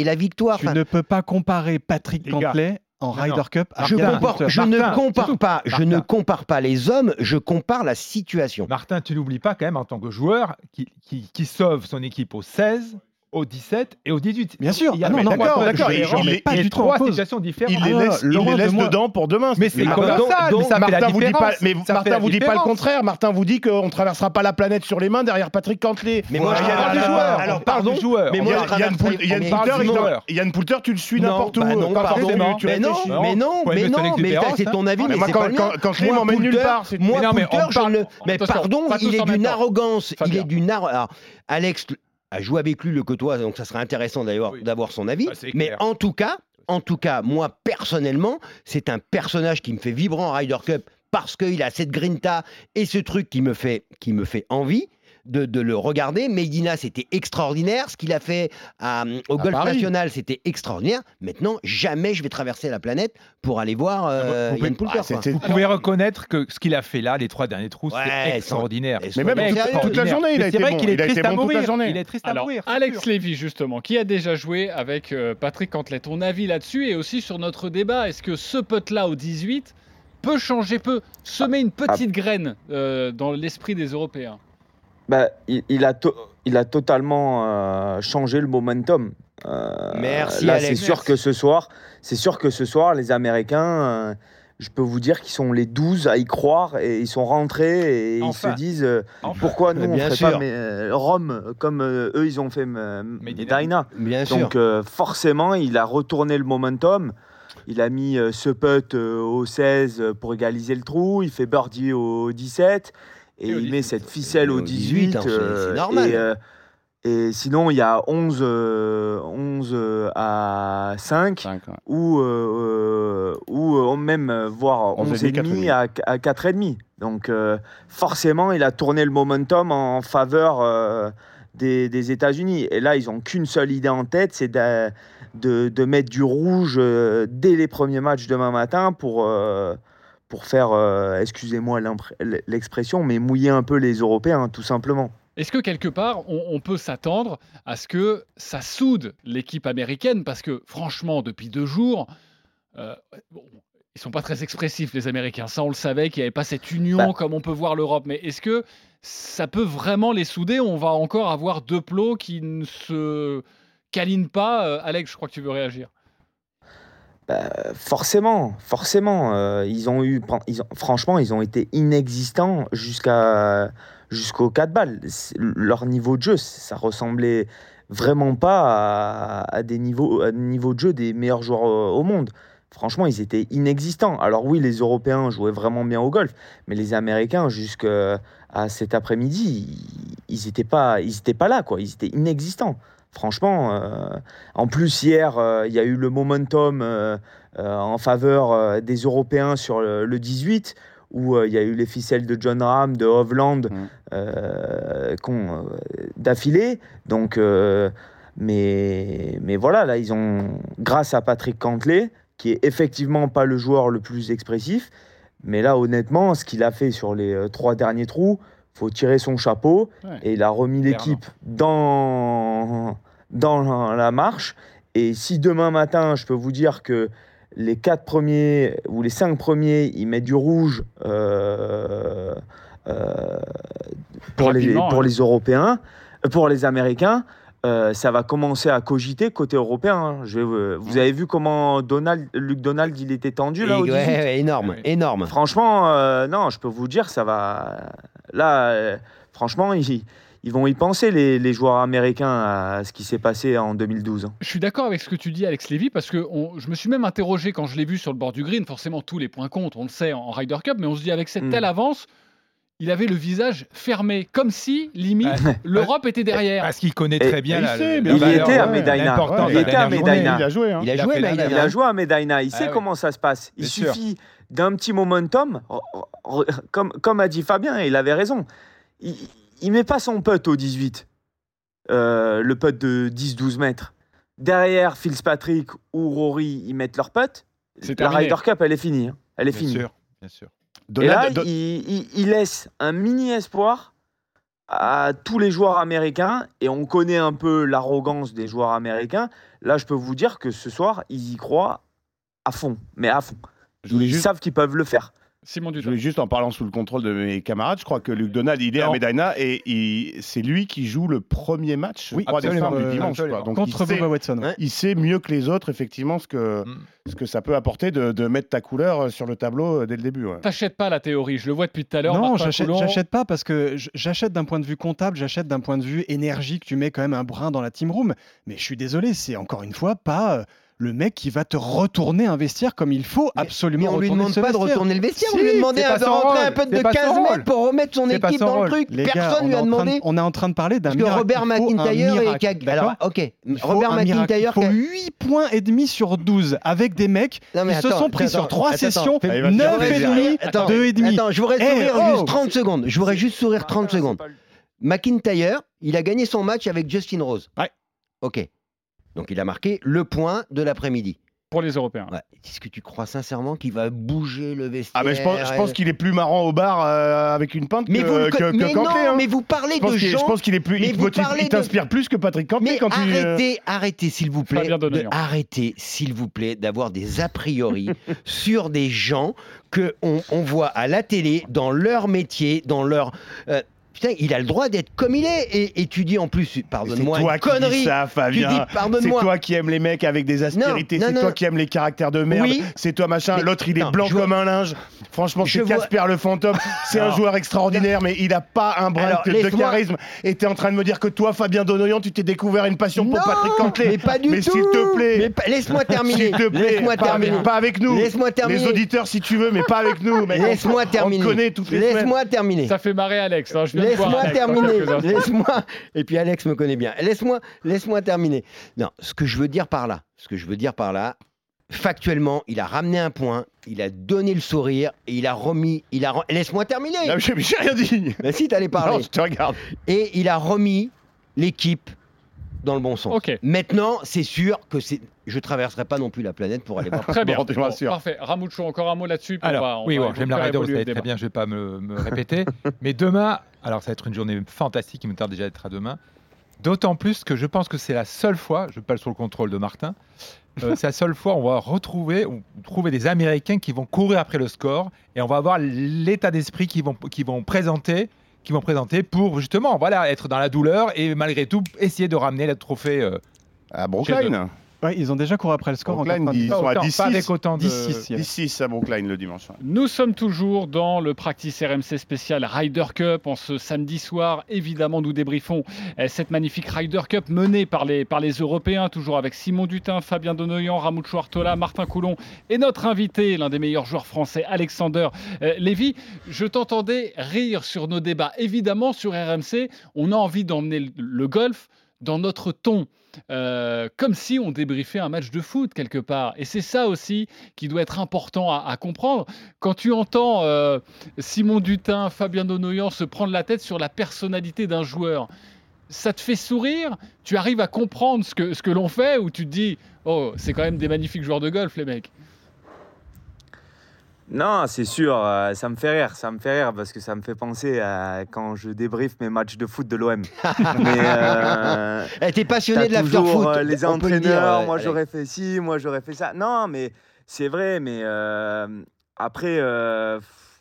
la victoire. Tu ne peux pas comparer Patrick. Cantley en Ryder. Cup à je, compare, je ne Martin, compare pas, je ne compare pas les hommes, je compare la situation. Martin, tu n'oublies pas quand même en tant que joueur qui, qui, qui sauve son équipe au 16, au 17 et au 18. Bien sûr. Il y a Ah non, mais non, d'accord, il pas du trois situations différentes. Il les Ah, laisse, il les laisse dedans pour demain. Mais c'est donc- donc ça la Martin vous dit pas, mais Ça Martin vous dit pas le contraire. Martin vous dit qu'on traversera pas la planète sur les mains derrière Patrick Cantley. Mais moi, je parle des Alors, joueurs. Alors, pardon, mais Il y moi, a- je il y a traverse une poule- pas- il y a une mais- poulter, parle du il- joueur. il y a une poulter, tu le suis Non, n'importe où. bah non, pardon. forcément, tu mais non, mais non, mais non, mais c'est ton avis, Mais c'est quand- pas le mien. quand je l'ai, Moi, m'emmène nulle part. Moi, non, Poulter, je ne- Mais pardon, il est d'une arrogance. Il est d'une Alex a joué avec lui le côtoie, donc ça serait intéressant d'avoir Oui. son avis. Bah, mais en tout cas, en tout cas, moi personnellement, c'est un personnage qui me fait vibrer en Ryder Cup parce qu'il a cette grinta et ce truc qui me fait, qui me fait envie. De, de le regarder. Medina, c'était extraordinaire. Ce qu'il a fait à- au Golf Paris. National, c'était extraordinaire. Maintenant, jamais je vais traverser la planète pour aller voir euh, Vous pouvez- Ian Poulter. Ah, quoi. Vous pouvez reconnaître que ce qu'il a fait là, les trois derniers trous, Ouais, c'est extraordinaire. Mais même toute- la journée, il a été vrai bon. qu'il est Il a été triste à bon toute la mourir. journée. Il est triste à Alors, mourir. c'est Alex. Lévy, justement, qui a déjà joué avec euh, Patrick Cantley. Ton avis là-dessus et aussi sur notre débat. Est-ce que ce pote-là au 18 peut changer, peut semer une petite graine euh, dans l'esprit des Européens? Bah, il, il a to- il a totalement euh, changé le momentum. Euh, Merci, Là, c'est sûr que ce soir, c'est sûr que ce soir, les Américains, euh, je peux vous dire qu'ils sont les 12 à y croire et ils sont rentrés et Enfin. ils se disent euh, Enfin. pourquoi nous on ferait sûr. pas mais, euh, Rome comme euh, eux ils ont fait Medina. Bien sûr. Donc euh, forcément, il a retourné le momentum. Il a mis euh, ce putt euh, au 16 pour égaliser le trou. Il fait birdie au 17. Et, Et il met 18. cette ficelle au au 18. 18, hein, c'est- euh, normal. Et, euh, et sinon, il y a 11, euh, 11 euh, à 5. Cinq, ouais. Ou, euh, ou même voire 11 11 et demi, à, à 4 et demi. Donc euh, forcément, il a tourné le momentum en faveur des, des États-Unis. Et là, ils ont qu'une seule idée en tête, c'est de, de, de mettre du rouge dès les premiers matchs demain matin pour, pour faire, euh, excusez-moi l'expression, mais mouiller un peu les Européens, tout simplement. Est-ce que quelque part, on, on peut s'attendre à ce que ça soude l'équipe américaine? Parce que franchement, depuis deux jours, euh, bon, ils sont pas très expressifs, les Américains. Ça, on le savait qu'il n'y avait pas cette union Bah. comme on peut voir l'Europe. Mais est-ce que ça peut vraiment les souder? On va encore avoir deux plots qui ne se câlinent pas. Euh, Alex, je crois que tu veux réagir. Bah, forcément, forcément, euh, ils ont eu, franchement, ils ont été inexistants jusqu'à jusqu'au 4 balles. Leur niveau de jeu, ça ressemblait vraiment pas à, des niveaux, à de jeu des meilleurs joueurs euh, au monde. Franchement, ils étaient inexistants. Alors oui, les Européens jouaient vraiment bien au golf, mais les Américains, jusqu'à cet après-midi, ils n'étaient pas, ils étaient pas là, quoi. Ils étaient inexistants. Franchement, euh, en plus hier, euh, il y a eu le momentum euh, en faveur des Européens sur le, le 18, où il y a eu les ficelles de John Ram, de Hovland, Mm. d'affilée. Donc, mais, mais voilà, là, ils ont, grâce à Patrick Cantley, qui est effectivement pas le joueur le plus expressif, Mais là, honnêtement, ce qu'il a fait sur les trois derniers trous, faut tirer son chapeau. Ouais. Et il a remis l'équipe dans, dans la- marche. Et si demain matin, je peux vous dire que les quatre premiers ou les cinq premiers, ils mettent du rouge euh, euh, pour, les, pour ouais. les Européens, euh, pour les Américains, euh, ça va commencer à cogiter côté européen. hein. Je euh, vous avez vu comment Donald, Luc Donald il était tendu là Et- au 18 ouais, ouais, énorme, Ouais. énorme. Franchement, euh, non, je peux vous dire, ça va. Là, euh, franchement, ils, ils vont y penser, les, les joueurs américains, à ce qui s'est passé en 2012. hein. Je suis d'accord avec ce que tu dis, Alex Lévy, parce que on- je me suis même interrogé quand je l'ai vu sur le bord du green. Forcément, tous les points comptent, on le sait en Ryder Cup, mais on se dit avec cette Mm. telle avance, il avait le visage fermé, comme si, limite, Ouais. l'Europe était derrière. Parce qu'il connaît très bien il la, sait, la bien Il y valeur, était à il était à a joué. Hein. Il a Il a joué. Il a joué à Medina, il sait Ah ouais. comment ça se passe. Il Bien sûr. suffit d'un petit momentum, r- r- comme, comme a dit Fabien, et il avait raison. Il, il met pas son putt au 18, euh, le putt de 10-12 mètres. Derrière, Fitzpatrick ou Rory, ils mettent leur putt. C'est La terminé. Ryder Cup, elle est finie. hein. Elle est Bien finie. sûr, bien sûr. Et là, il, il- il laisse un mini espoir à tous les joueurs américains et on connaît un peu l'arrogance des joueurs américains. Là, je peux vous dire que ce soir, ils y croient à fond, mais à fond. Je Ils juste- savent qu'ils peuvent le faire. Simon Je Dutin. juste en parlant sous le contrôle de mes camarades, je crois que Luc Donald, il est à. Medina et c'est lui qui joue le premier match Oui, crois, des absolument, femmes du euh, dimanche. quoi. Donc Contre il, sait, Bubba Watson. Ouais. il sait mieux que les autres effectivement ce que, Mm. ce que ça peut apporter de, de mettre ta couleur euh, sur le tableau euh, dès le début. ouais. T'achètes pas la théorie, je le vois depuis tout à l'heure. Non, j'achète j'achète pas parce que j'achète d'un point de vue comptable, j'achète d'un point de vue énergie que tu mets quand même un brin dans la team room. Mais je suis désolé, c'est encore une fois pas euh, le mec qui va te retourner un vestiaire comme il faut Mais- absolument Mais on lui retourner demande pas de retourner le vestiaire, on Si, lui demandé c'est un- pas de rentrer un peu de pas 15 son mètres pour remettre son équipe son dans le rôle. truc. Les gars, Personne on lui a train de- demandé. on est en train de parler d'un que miracle. Robert McIntyre et Alors, ok. Robert. McIntyre. Il faut qui a- 8 points et demi sur 12 avec des mecs qui se sont pris sur 3 attends, sessions, Allez, vas-y, 9 vas-y, et demi, Attends, 2 et demi. Attends, je voudrais Eh, sourire oh juste 30 secondes. Je voudrais juste sourire 30 secondes. McIntyre, il a gagné son match avec Justin Rose. Ouais. Ok. Donc il a marqué le point de l'après-midi. Pour les Européens. Ouais. Est-ce que tu crois sincèrement qu'il va bouger le vestiaire Ah mais je pense, je pense et- qu'il est plus marrant au bar euh, avec une pinte Mais que, vous que, que mais non, hein. mais vous parlez de gens. je pense qu'il est plus, mais il de- t'inspire plus que Patrick Mais quand tu. euh, arrêtez, arrêtez s'il vous plaît, de- arrêtez s'il vous plaît d'avoir des a priori sur des gens que on, on voit à la télé dans leur métier, dans leur euh, putain, il a le droit d'être comme il est et, et tu dis en plus, C'est pardonne-moi, toi une qui dis connerie. tu dis. C'est toi qui aimes les mecs avec des aspérités. C'est toi non. qui aimes les caractères de merde. Oui. C'est toi machin. Mais- L'autre il est non, blanc vois- comme un linge. Franchement, Je c'est vois- Casper le fantôme. C'est un joueur extraordinaire, mais il a pas un brin Alors, de, charisme. Et t'es en train de me dire que toi, Fabien Donoyan, tu t'es découvert une passion pour Non, Patrick Cantlay. mais pas du Mais tout. s'il te plaît. Mais laisse-moi terminer. S'il te plaît, Laisse-moi pas, terminer. avec, pas avec nous. Laisse-moi terminer. Les auditeurs, si tu veux, mais pas avec nous. Laisse-moi On te terminer. connaît toutes les. Laisse-moi terminer. Ça fait marrer Alex. hein, je Laisse-moi terminer. Laisse-moi. Et puis Alex me connaît bien. Laisse-moi, laisse-moi terminer. Non, ce que je veux dire par là, ce que je veux dire par là, factuellement, il a ramené un point, il a donné le sourire et il a remis, il a. Laisse-moi terminer. Non, mais J'ai rien dit. Ben si, t'allais Non, parler. je te regarde. Et il a remis l'équipe dans le bon sens. Ok. Maintenant, c'est sûr que c'est. Je traverserai pas non plus la planète pour aller voir. Très bien. Me Bon, parfait. Ramoucho, encore un mot là-dessus. Alors, va- on oui, va bon, j'aime la Ryder, vous très bien, je ne vais pas me, me répéter. Mais demain, alors ça va être une journée fantastique, il me tarde déjà d'être à demain. D'autant plus que je pense que c'est la seule fois, je parle sur le contrôle de Martin, euh, c'est la seule fois où on va retrouver, ou trouver des Américains qui vont courir après le score et on va avoir l'état d'esprit qu'ils vont, qu'ils vont présenter qui vont présenter pour justement voilà être dans la douleur et malgré tout essayer de ramener le trophée euh, À Brookline. Ouais, ils ont déjà couru après le score. en Brookline, 90. ils sont à autant- 10-6. pas avec autant de 10-6, il y a- 10-6 à Brookline le dimanche. ouais. Nous sommes toujours dans le practice RMC spécial Ryder Cup. En ce samedi soir, évidemment, nous débriefons euh, cette magnifique Ryder Cup menée par les, par les Européens, toujours avec Simon Dutin, Fabien Donoyan, Ramucho Artola, Martin Coulon et notre invité, l'un des meilleurs joueurs français, Alexander euh, Lévy. Je t'entendais rire sur nos débats. Évidemment, sur RMC, on a envie d'emmener le golf dans notre ton. Euh, comme si on débriefait un match de foot quelque part. Et c'est ça aussi qui doit être important à, comprendre. Quand tu entends euh, Simon Dutin, Fabien Donoyan se prendre la tête sur la personnalité d'un joueur, ça te fait sourire? Tu arrives à comprendre ce que, ce que l'on fait ou tu te dis, oh, c'est quand même des magnifiques joueurs de golf, les mecs Non, c'est sûr, euh, ça me fait rire, ça me fait rire parce que ça me fait penser à quand je débriefe mes matchs de foot de l'OM. Mais euh, Eh, T'es passionné de l'after-foot. toujours, euh, les le dire, entraîneurs, moi j'aurais fait ci, moi j'aurais fait ça. Non, mais c'est vrai, mais euh, après,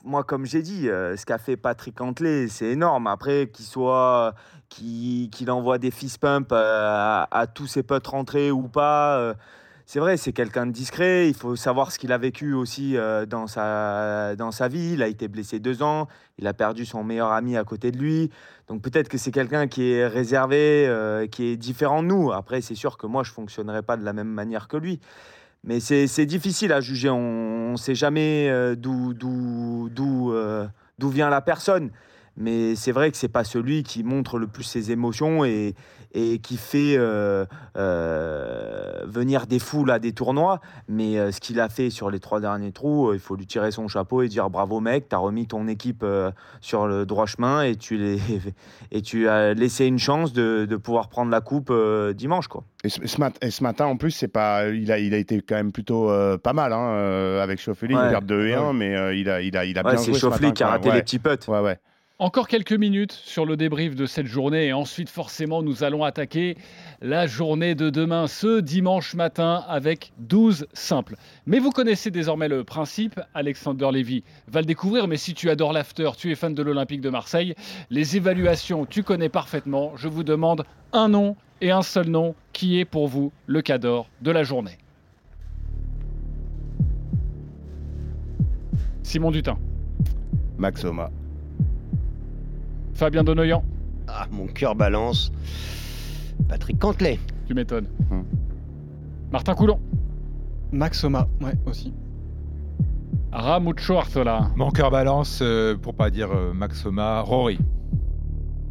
moi comme j'ai dit, ce qu'a fait Patrick Cantley, c'est énorme. Après, qu'il soit, qu'il qu'il envoie des fist pumps à, à tous ses potes rentrés ou pas. C'est vrai, c'est quelqu'un de discret. Il faut savoir ce qu'il a vécu aussi euh, dans, sa, dans sa vie. Il a été blessé deux ans. Il a perdu son meilleur ami à côté de lui. Donc peut-être que c'est quelqu'un qui est réservé, euh, qui est différent de nous. Après, c'est sûr que moi, je ne fonctionnerai pas de la même manière que lui. Mais c'est difficile à juger. On ne sait jamais euh, d'où d'où vient la personne. Mais c'est vrai que c'est pas celui qui montre le plus ses émotions et, et qui fait euh, euh, venir des foules à des tournois. Mais euh, ce qu'il a fait sur les trois derniers trous, il faut lui tirer son chapeau et dire bravo mec, tu as remis ton équipe sur le droit chemin et tu, les, et tu as laissé une chance de, de pouvoir prendre la coupe dimanche. Quoi. Et ce, ce mat- et ce matin, en plus, c'est pas, il a, il a été quand même plutôt euh, pas mal hein, euh, avec Schauffele. Ouais. Il perd 2 et 1, Ouais. mais euh, il a, il a, il a Ouais, bien c'est joué ce Chauffely matin, qui a raté les petits putts. Ouais, ouais. Encore quelques minutes sur le débrief de cette journée et ensuite forcément nous allons attaquer la journée de demain, ce dimanche matin avec 12 simples. Mais vous connaissez désormais le principe, Alexander Lévy va le découvrir, mais si tu adores l'after, tu es fan de l'Olympique de Marseille, les évaluations tu connais parfaitement, je vous demande un nom et un seul nom qui est pour vous le cador de la journée. Simon Dutin, Max Oma. Fabien Donoyan, Ah, mon cœur balance. Patrick Cantelet. tu m'étonnes. Hmm. Martin Coulon. Max Oma, ouais, aussi. Ramucho Artola. Mon cœur balance, euh, pour pas dire euh, Maxoma, Rory.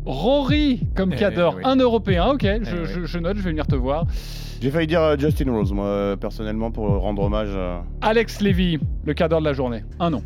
Rory comme Eh oui. un Européen, ok, je, Eh je- oui. je note, je vais venir te voir. J'ai failli dire euh, Justin Rose, moi, euh, personnellement, pour rendre hommage. euh, Alex Lévy, le cador de la journée, un nom.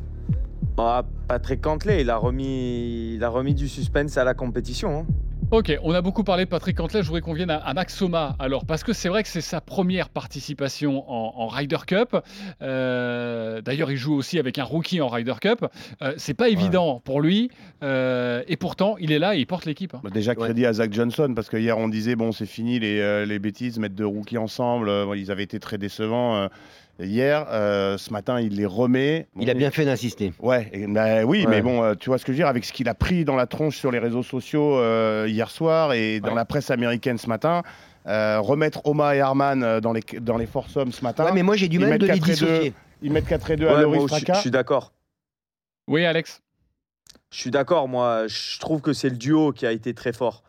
Ah, Patrick Cantley, il a, remis, il a remis du suspense à la compétition. hein. Ok, on a beaucoup parlé de Patrick Cantley, je voudrais qu'on vienne à, à Max Soma alors, parce que c'est vrai que c'est sa première participation en, en Ryder Cup. Euh, D'ailleurs, il joue aussi avec un rookie en Ryder Cup. Euh, c'est pas évident pour lui, euh, et pourtant, il est là et il porte l'équipe. hein. bah, déjà, crédit à Zach Johnson, parce que hier, on disait, bon, c'est fini les, euh, les bêtises, mettre deux rookies ensemble. euh, ils avaient été très décevants euh, hier. Euh, ce matin, il les remet. Il a bien fait d'insister. Ouais, et- bah oui, Ouais. mais bon, euh, tu vois ce que je veux dire, avec ce qu'il a pris dans la tronche sur les réseaux sociaux euh, hier soir et dans Ouais. la presse américaine ce matin, euh, remettre Oma et Arman dans les, dans les ce matin, Ouais, mais moi j'ai du mal de les 4 et 2. dissocier. ils mettent 4 et 2 Ouais, à Loris aussi, je Straka. suis d'accord. Oui, Alex Je suis d'accord, moi, je trouve que c'est le duo qui a été très fort.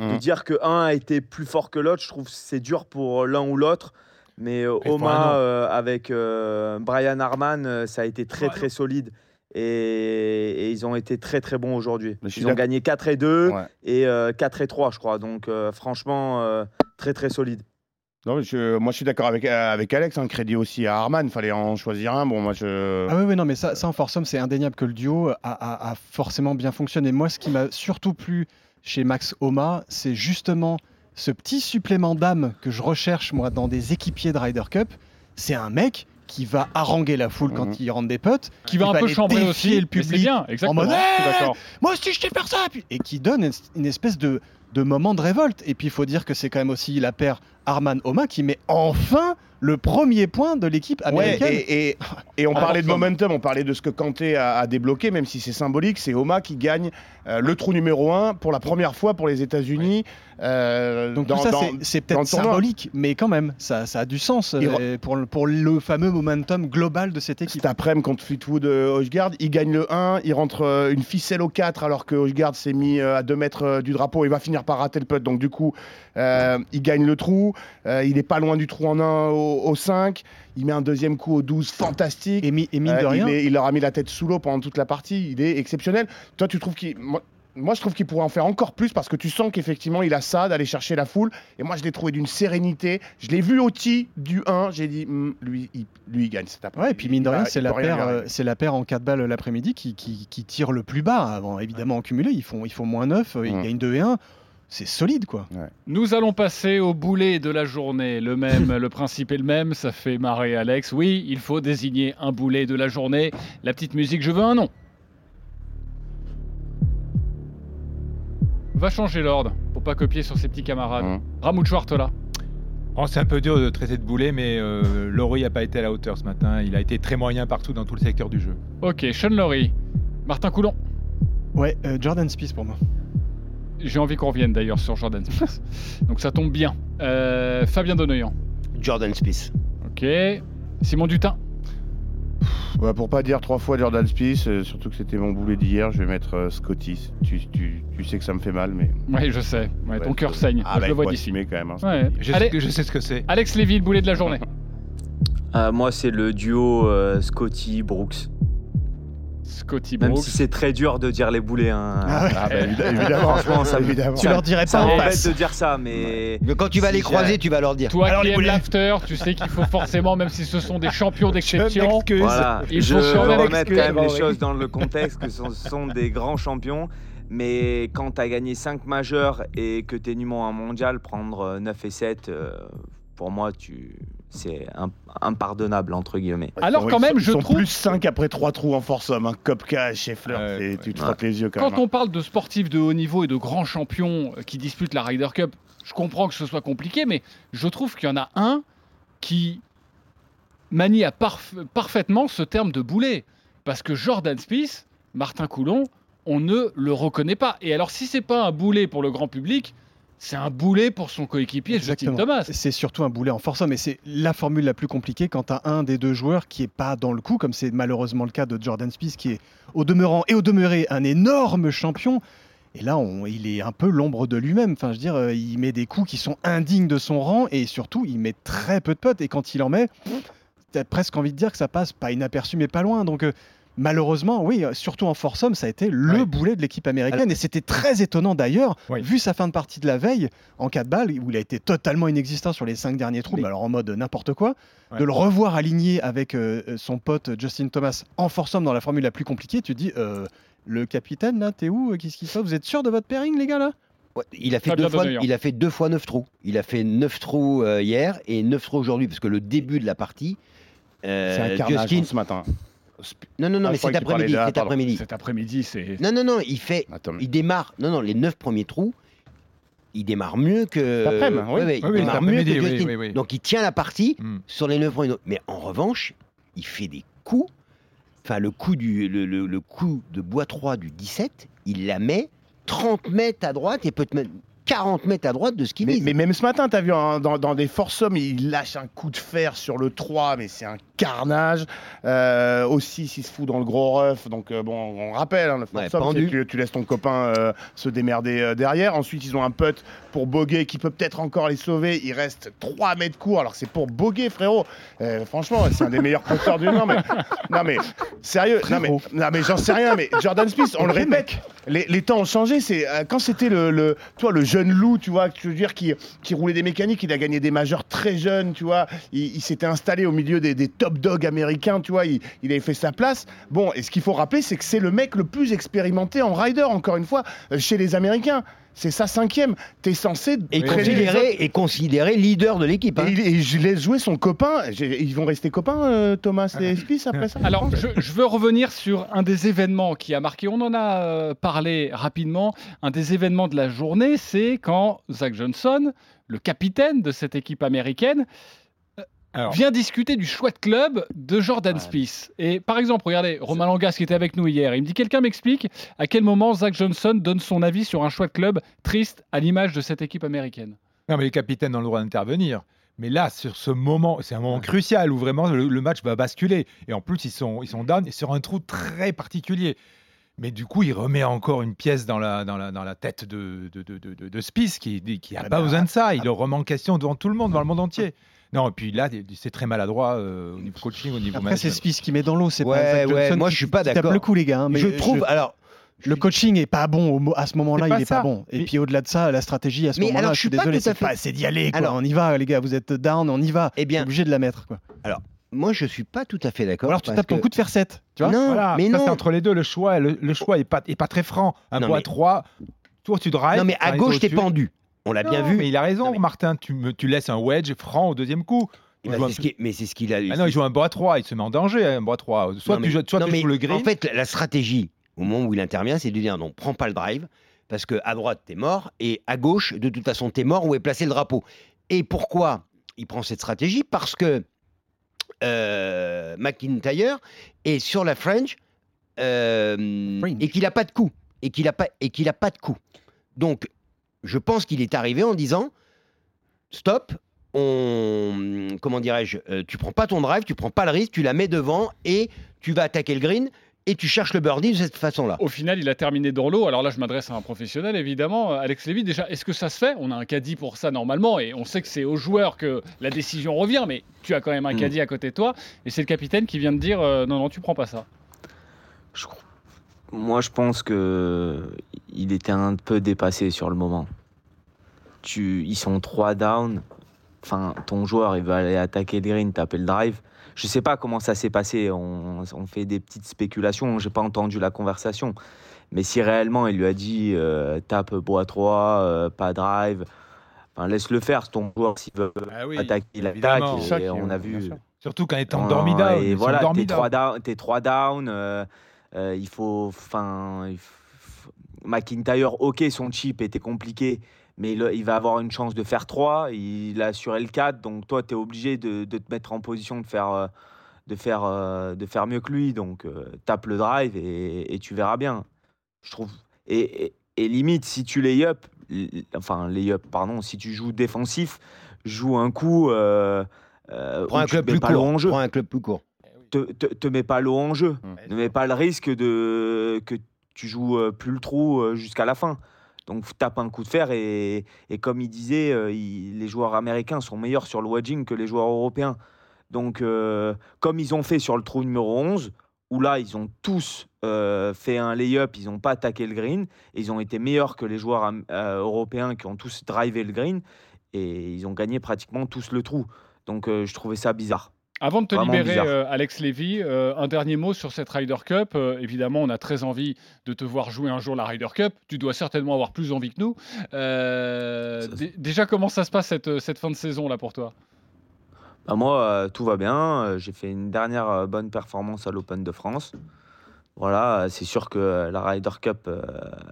De Mhm. dire que un a été plus fort que l'autre, je trouve que c'est dur pour l'un ou l'autre. Mais euh, Oma euh, avec euh, Brian Harman, euh, ça a été très très solide. Et, et ils ont été très très bons aujourd'hui. Ils ont gagné 4 et 2 Ouais. et euh, 4 et 3, je crois. Donc euh, franchement, euh, très très solide. Non, je- moi je suis d'accord avec, avec Alex, un crédit aussi à Arman, fallait en choisir un. Bon, moi je. Ah oui, oui, non, mais ça, ça en Forsum, c'est indéniable que le duo a, a- a forcément bien fonctionné. Moi, ce qui m'a surtout plu chez Max Oma, c'est justement ce petit supplément d'âme que je recherche, moi, dans des équipiers de Ryder Cup. C'est un mec qui va haranguer la foule Mhm. quand il rentre des potes, Qui va un peu chambrer aussi, le public bien, exactement. mode, moi aussi je sais faire ça et qui donne une- une espèce de, de moment de révolte et puis il faut dire que c'est quand même aussi la paire Arman Oma qui met enfin le premier point de l'équipe Ouais, américaine et, et, et on Ah, parlait de momentum, on parlait de ce que Kanté a, a débloqué, même si c'est symbolique, c'est Oma qui gagne euh, le trou numéro 1 pour la première fois pour les États-Unis. euh, donc dans- tout ça c'est- peut-être symbolique mais quand même ça, ça a du sens euh, pour, le- pour le fameux momentum global de cette équipe Cet après-midi contre Fleetwood Hogegaard, il gagne le 1, il rentre une ficelle au 4 alors que Hogegaard s'est mis à 2 mètres du drapeau, il va finir par rater le putt. Donc du coup, il gagne le trou, il est pas loin du trou en 1 au, au 5, il met un deuxième coup au 12 fantastique. et, mi- et mine Euh, de rien il, met- il leur a mis la tête sous l'eau pendant toute la partie, il est exceptionnel. Toi, tu trouves qu'il... Moi, moi, je trouve qu'il pourrait en faire encore plus parce que tu sens qu'effectivement, il a ça d'aller chercher la foule. Et moi, je l'ai trouvé d'une sérénité. Je l'ai vu au tee du 1. J'ai dit, Hmm, lui, il, lui, il gagne cet après. Ouais, et puis mine de rien, c'est la, paire, euh, c'est la paire en 4 balles l'après-midi qui, qui, qui tire le plus bas. Bon, évidemment, en cumulé, ils font, ils font moins 9, ils gagnent 2 et 1. C'est solide quoi. Nous allons passer au boulet de la journée. Le même, le principe est le même, ça fait marrer Alex. Oui, il faut désigner un boulet de la journée. La petite musique, je veux un nom. Va changer l'ordre pour pas copier sur ses petits camarades. Mmh. Ramoud Chouartola. Oh, c'est un peu dur de traiter de boulet, mais euh, Laurie n'a pas été à la hauteur ce matin. Il a été très moyen partout dans tout le secteur du jeu. Ok, Sean Laurie. Martin Coulon. Ouais, euh, Jordan Spieth pour moi. J'ai envie qu'on revienne d'ailleurs sur Jordan Spieth. Donc ça tombe bien. Euh, Fabien Donoyan. Jordan Spieth. Ok. Simon Dutin. Ouais, pour pas dire trois fois Jordan Spieth, euh, surtout que c'était mon boulet d'hier, je vais mettre euh, Scotty. Tu, tu- tu sais que ça me fait mal, mais. Oui, je sais. Ouais, ton Ouais, cœur je- saigne. Ah, Moi, bah, je le vois d'ici. assumer quand même. hein, Ouais. Je, Allez. sais, je sais ce que c'est. Alex Lévy, le boulet de la journée. Euh, moi, c'est le duo euh, Scotty-Brooks. Scotty Même Brooks. si c'est très dur de dire les boulets. hein. Ah ouais. Ah, bah, évi- évidemment. Franchement, ça me- évidemment. Tu leur dirais Ça pas en passe. de dire ça, mais. Mais quand tu vas Si les croiser, tu vas leur dire. Toi Alors, qui les aimes l'after, tu sais qu'il faut forcément, même si ce sont des champions d'exception, Voilà, Il je faut même remettre quand même les choses dans le contexte que ce sont des grands champions. Mais quand tu as gagné 5 majeurs et que tu es numéro 1 mondial, prendre 9 et 7, euh, pour moi, tu... c'est im- impardonnable, entre guillemets. Alors, quand même, ils je sont trouve- plus 5 après 3 trous en force homme. Hein. Kopka, Scheffler, ouais. tu te Ouais. frottes les yeux quand, quand même. hein. on parle de sportifs de haut niveau et de grands champions euh, qui disputent la Ryder Cup, je comprends que ce soit compliqué, mais je trouve qu'il y en a un qui manie à parf- parfaitement ce terme de boulet. Parce que Jordan Spieth, Martin Coulon, on ne le reconnaît pas. Et alors, si c'est pas un boulet pour le grand public, c'est un boulet pour son coéquipier, Justin. Thomas. C'est surtout un boulet en homme et c'est la formule la plus compliquée quand tu as un des deux joueurs qui est pas dans le coup, comme c'est malheureusement le cas de Jordan Spieth, qui est au demeurant et au demeuré un énorme champion. Et là, on- il est un peu l'ombre de lui-même. Enfin, je veux dire, euh, il met des coups qui sont indignes de son rang et surtout, il met très peu de potes. Et quand il en met, t'as presque envie de dire que ça passe pas inaperçu, mais pas loin. Donc, euh, malheureusement, oui, euh, surtout en force homme, ça a été le Ouais. boulet de l'équipe américaine. Et c'était très étonnant d'ailleurs, vu sa fin de partie de la veille, en 4 balles, où il a été totalement inexistant sur les 5 derniers trous, Mais- alors en mode n'importe quoi, Ouais. de le revoir aligné avec euh, euh, son pote Justin Thomas en force homme dans la formule la plus compliquée, tu te dis, euh, le capitaine, là, t'es où Qu'est-ce qui se passe Vous êtes sûr de votre pairing, les gars, là? Ouais, il, a fait Fabien deux fois, Donoyan. il a fait deux fois 9 trous. Il a fait 9 trous euh, hier et 9 trous aujourd'hui, parce que le début de la partie. euh, C'est un carnage Justin- hein, ce matin. Non, non, non, Ah, mais cet après-midi. Cet après-midi. Cet après-midi, c'est. Non, non, non, il fait. Attends, Il démarre. Non, non, les 9 premiers trous. Il démarre mieux que. Après-midi, oui. Ouais, ouais, il Oui, oui, démarre mieux que Justin. oui, oui. Donc il tient la partie Hmm. sur les 9 premiers. trous. Mais en revanche, il fait des coups. Enfin, le coup, du, le, le- le coup de bois 3 du 17, il la met 30 mètres à droite et peut-être même 40 mètres à droite de ce qu'il Mais, mais même ce matin, tu as vu hein, dans, dans des forces hommes, il lâche un coup de fer sur le 3, mais c'est un carnage. Euh, aussi, s'il se fout dans le gros rough. Donc, euh, bon, on rappelle, hein, le Ouais, tu, tu laisses ton copain euh, se démerder derrière. Ensuite, ils ont un putt pour boguer qui peut peut-être encore les sauver. Il reste 3 mètres court, alors c'est pour boguer, frérot. Franchement, c'est un des meilleurs putters du monde. Mais, non, mais sérieux, non, mais, non, mais j'en sais rien. Mais Jordan Smith, on le répète, les, les temps ont changé. C'est euh, quand c'était le, le, toi, le jeune loup, tu vois, tu veux dire, qui, qui roulait des mécaniques, il a gagné des majeurs très jeunes, tu vois. Il, il s'était installé au milieu des, des top dogs américains, tu vois. Il, il avait fait sa place. Bon, et ce qu'il faut rappeler, c'est que c'est le mec le plus expérimenté en rider, encore une fois, euh, chez les Américains. C'est sa cinquième. T'es censé Et considéré, et considéré leader de l'équipe. hein. Et, il- et je laisse jouer son copain. Ils vont rester copains, euh, Thomas et Spieth, après ça? Alors, je, je veux revenir sur un des événements qui a marqué, on en a euh, parlé rapidement, un des événements de la journée, c'est quand Zach Johnson, le capitaine de cette équipe américaine, Alors, vient discuter du choix de club de Jordan Ouais. Spieth. Et par exemple, regardez, Romain Langas qui était avec nous hier, il me dit quelqu'un m'explique à quel moment Zach Johnson donne son avis sur un choix de club triste à l'image de cette équipe américaine. non, mais les capitaines ont le droit d'intervenir. Mais là, sur ce moment, c'est un moment crucial où vraiment le, le match va basculer. Et en plus, ils sont, ils sont down et sur un trou très particulier. Mais du coup, il remet encore une pièce dans la, dans la, dans la tête de, de, de, de, de Spieth qui n'a qui a Ah pas bah, besoin de ça. Il le remet en question devant tout le monde, devant le monde entier. Non, et puis là, c'est très maladroit euh, au niveau coaching, au niveau Après, c'est. Spieth qui met dans l'eau, c'est Ouais, pas Zach ouais, moi, je suis pas qui tape d'accord. le coup, les gars. hein, mais je trouve. Alors, Le coaching est pas bon à ce moment-là, il est ça. pas bon. Et Mais- puis au-delà de ça, la stratégie à ce moment-là, alors, je suis je suis pas désolé, c'est fait- pas assez d'y aller. Quoi. Alors- on y va, les gars, vous êtes down, on y va. eh T'es bien, obligé de la mettre. Quoi. moi, je suis pas tout à fait d'accord. alors tu parce tapes ton coup de fer 7. Tu vois Non, Voilà, mais ça, non. c'est entre les deux. Le choix, le, le choix est pas, est pas très franc. Un Non, bois mais- 3, Toi, tu drives. Non, mais à gauche, t'es pendu. On l'a bien vu. Mais il a raison, Non, mais- Martin. Tu, me, tu laisses un wedge franc au deuxième coup. Eh ben, c'est ce Mais c'est ce qu'il a. Ah non, il joue un bras 3, il se met en danger, un bras 3. Soit Non, tu joues, soit non, tu mais joues le green. En fait, la stratégie, au moment où il intervient, c'est de dire non, prends pas le drive, parce que à droite, t'es mort, et à gauche, de toute façon, t'es mort, où est placé le drapeau. Et pourquoi il prend cette stratégie? Parce que euh, McIntyre est sur la French euh, Fringe. et qu'il a pas de coup. Et qu'il a pas, et qu'il a pas de coup. Donc, je pense qu'il est arrivé en disant stop, on, comment dirais-je, euh, tu prends pas ton drive, tu prends pas le risque, tu la mets devant et tu vas attaquer le green et tu cherches le birdie de cette façon-là. Au final, il a terminé dans l'eau. Alors là, je m'adresse à un professionnel, évidemment. Alex Lévy, déjà, est-ce que ça se fait? On a un caddie pour ça normalement, et on sait que c'est aux joueurs que la décision revient, mais tu as quand même un Mm. caddie à côté de toi, et c'est le capitaine qui vient de dire euh, non, non, tu prends pas ça. Je crois- Moi, je pense que il était un peu dépassé sur le moment. Tu... Ils sont trois down. Enfin, ton joueur, il va aller attaquer le green, taper le drive. Je sais pas comment ça s'est passé. On, on fait des petites spéculations. J'ai pas entendu la conversation. Mais si réellement il lui a dit euh, tape bois 3, euh, pas drive, enfin, laisse-le faire. Ton joueur, s'il veut Ah oui, attaquer, il attaque. Et on a vu. Surtout quand il est Non, endormi down. Et voilà, t'es down. trois down, t'es trois down. euh, euh, il faut, enfin, McIntyre, ok, son chip était compliqué, mais il va avoir une chance de faire 3. Il a assuré le 4, donc toi, tu es obligé de, de te mettre en position de faire, euh, de faire, euh, de faire mieux que lui. Donc, tape le drive et, et tu verras bien. Je trouve. Et, et- et limite, si tu lay up, enfin, lay up, pardon, si tu joues défensif, joue un coup. Euh, euh, Prends un club plus court. Prends un club plus court. Te, te, te mets pas l'eau en jeu. Mm. Ne mets pas le risque de que tu joues euh, plus le trou euh, jusqu'à la fin. Donc tape un coup de fer et, et comme il disait, euh, il- les joueurs américains sont meilleurs sur le wedging que les joueurs européens. Donc euh, comme ils ont fait sur le trou numéro 11, où là ils ont tous euh, fait un lay-up, ils n'ont pas attaqué le green, et ils ont été meilleurs que les joueurs euh, européens qui ont tous drivé le green, et ils ont gagné pratiquement tous le trou. Donc je trouvais ça bizarre. Avant de te Vraiment libérer, euh, Alex Lévy, euh, un dernier mot sur cette Ryder Cup. Euh, évidemment, on a très envie de te voir jouer un jour la Ryder Cup. Tu dois certainement avoir plus envie que nous. Euh, déjà, comment ça se passe cette, cette fin de saison là pour toi? Bah, moi, euh, tout va bien. J'ai fait une dernière euh, bonne performance à l'Open de France. Voilà, c'est sûr que la Ryder Cup, euh,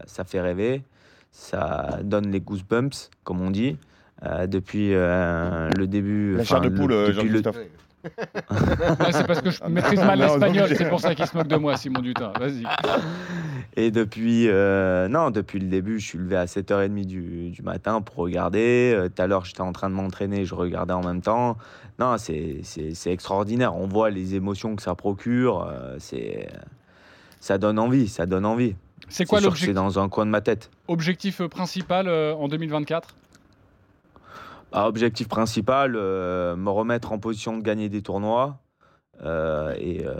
ça fait rêver. Ça donne les goosebumps, comme on dit. Euh, depuis euh, le début. La chair de le- poule, Jean-Christophe. Ouais, C'est parce que je maîtrise mal l'espagnol. C'est pour ça qu'il se moque de moi, Simon Dutin. Vas-y. Et depuis, euh, non, depuis le début, je suis levé à 7h30 du, du matin pour regarder. Euh, Tout à l'heure, j'étais en train de m'entraîner, je regardais en même temps. Non, c'est c'est- c'est extraordinaire. On voit les émotions que ça procure. euh, c'est ça donne envie, ça donne envie. C'est quoi sûr que C'est l'objectif dans un coin de ma tête. objectif, principal euh, en 2024 Objectif principal, euh, me remettre en position de gagner des tournois. Euh, et, euh,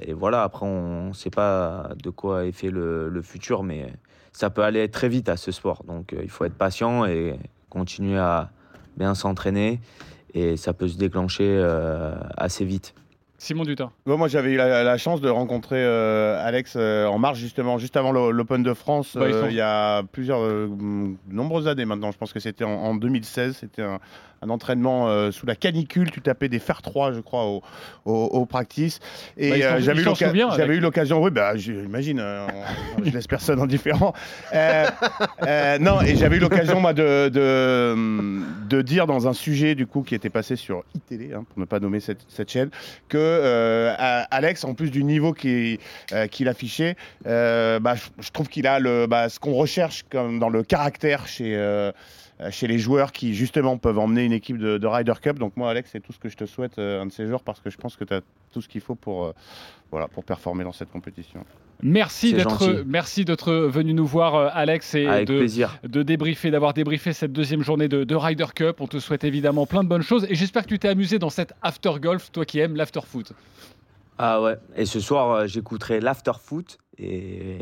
et voilà, après, on ne sait pas de quoi est fait le, futur, mais ça peut aller très vite à ce sport. Donc, il faut être patient et continuer à bien s'entraîner. Et ça peut se déclencher assez vite. Simon Dutin. Moi, j'avais eu la, la chance de rencontrer euh, Alex euh, en marche, justement, juste avant l'Open de France, Bah, euh, il y a plusieurs, nombreuses années maintenant. Je pense que c'était en, en 2016. C'était un, un entraînement euh, sous la canicule. Tu tapais des fer 3, je crois, au, au, au practice. Et Bah, euh, j'avais eu l'occasion, oui, bah, j'imagine, euh, je laisse personne indifférent. Euh, non, et j'avais eu l'occasion, moi, de, de, de dire dans un sujet, du coup, qui était passé sur iTélé, hein, pour ne pas nommer cette, cette chaîne, que Alex, en plus du niveau qu'il affichait, bah, je, je trouve qu'il a le, bah, ce qu'on recherche comme dans le caractère chez, chez les joueurs qui justement peuvent emmener une équipe de, de Ryder Cup. Donc moi, Alex, c'est tout ce que je te souhaite euh, un de ces jours parce que je pense que tu as tout ce qu'il faut pour, euh, voilà, pour performer dans cette compétition. Merci d'être merci d'être venu nous voir, euh, Alex, et Avec de, plaisir. de débriefer, d'avoir débriefé cette deuxième journée de, de Ryder Cup. On te souhaite évidemment plein de bonnes choses et j'espère que tu t'es amusé dans cette after golf, toi qui aimes l'after foot. Ah ouais. Et ce soir, euh, j'écouterai l'after foot et...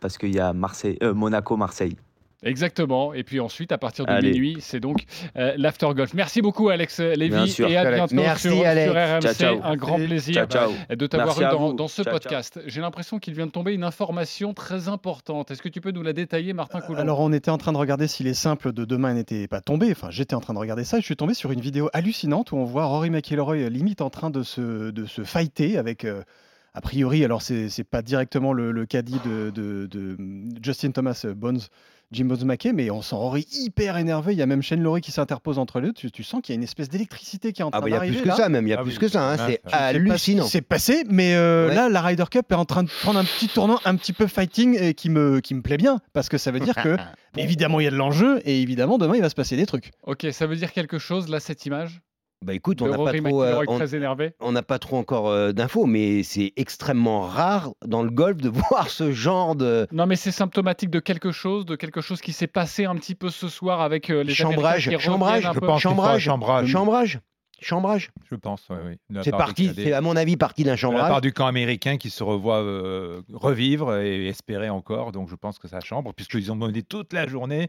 parce qu'il y a Marseille, euh, Monaco-Marseille. Exactement. Et puis ensuite, à partir de Allez. minuit, c'est donc euh, l'after golf. Merci beaucoup, Alex Lévy. Bien sûr. Et à bientôt Merci, sur, Alex. sur RMC. Ciao, ciao. Un grand plaisir Ciao, ciao. de t'avoir dans, dans ce Ciao, podcast. J'ai l'impression qu'il vient de tomber une information très importante. Est-ce que tu peux nous la détailler, Martin Coulon? Alors on était en train de regarder si les simples de demain n'étaient pas tombés. Enfin, j'étais en train de regarder ça et je suis tombé sur une vidéo hallucinante où on voit Rory McIlroy euh, limite en train de se, de se fighter avec. euh, a priori, alors c'est c'est pas directement le, le caddie de, de- de Justin Thomas euh, Bones, Jim Bones McKay, mais on sent Rory hyper énervé. Il y a même Shane Lowry qui s'interpose entre les deux. Tu, tu sens qu'il y a une espèce d'électricité qui est en train Ah bah il y a plus que là. ça même, il y a Ah plus oui. que ça, hein, Ah, c'est hallucinant. ce qui s'est passé, mais euh, Ouais. là, la Ryder Cup est en train de prendre un petit tournant un petit peu fighting et qui me, qui me plaît bien parce que ça veut dire que, évidemment, il y a de l'enjeu et évidemment, demain, il va se passer des trucs. Ok, ça veut dire quelque chose, là, cette image? Bah écoute, de on n'a pas trop, euh, on- on pas trop encore euh, d'infos, mais c'est extrêmement rare dans le golf de voir ce genre de Non, mais c'est symptomatique de quelque chose, de quelque chose qui s'est passé un petit peu ce soir avec euh, les chambrage, chambrage, Je peu. pense chambrage, chambrage. chambrage, chambrage. Je pense, oui. C'est parti, c'est à mon avis parti d'un De la part chambrage. du camp américain qui se revoit euh, revivre et espérer encore. Donc je pense que ça chambre, puisqu'ils ont mené toute la journée,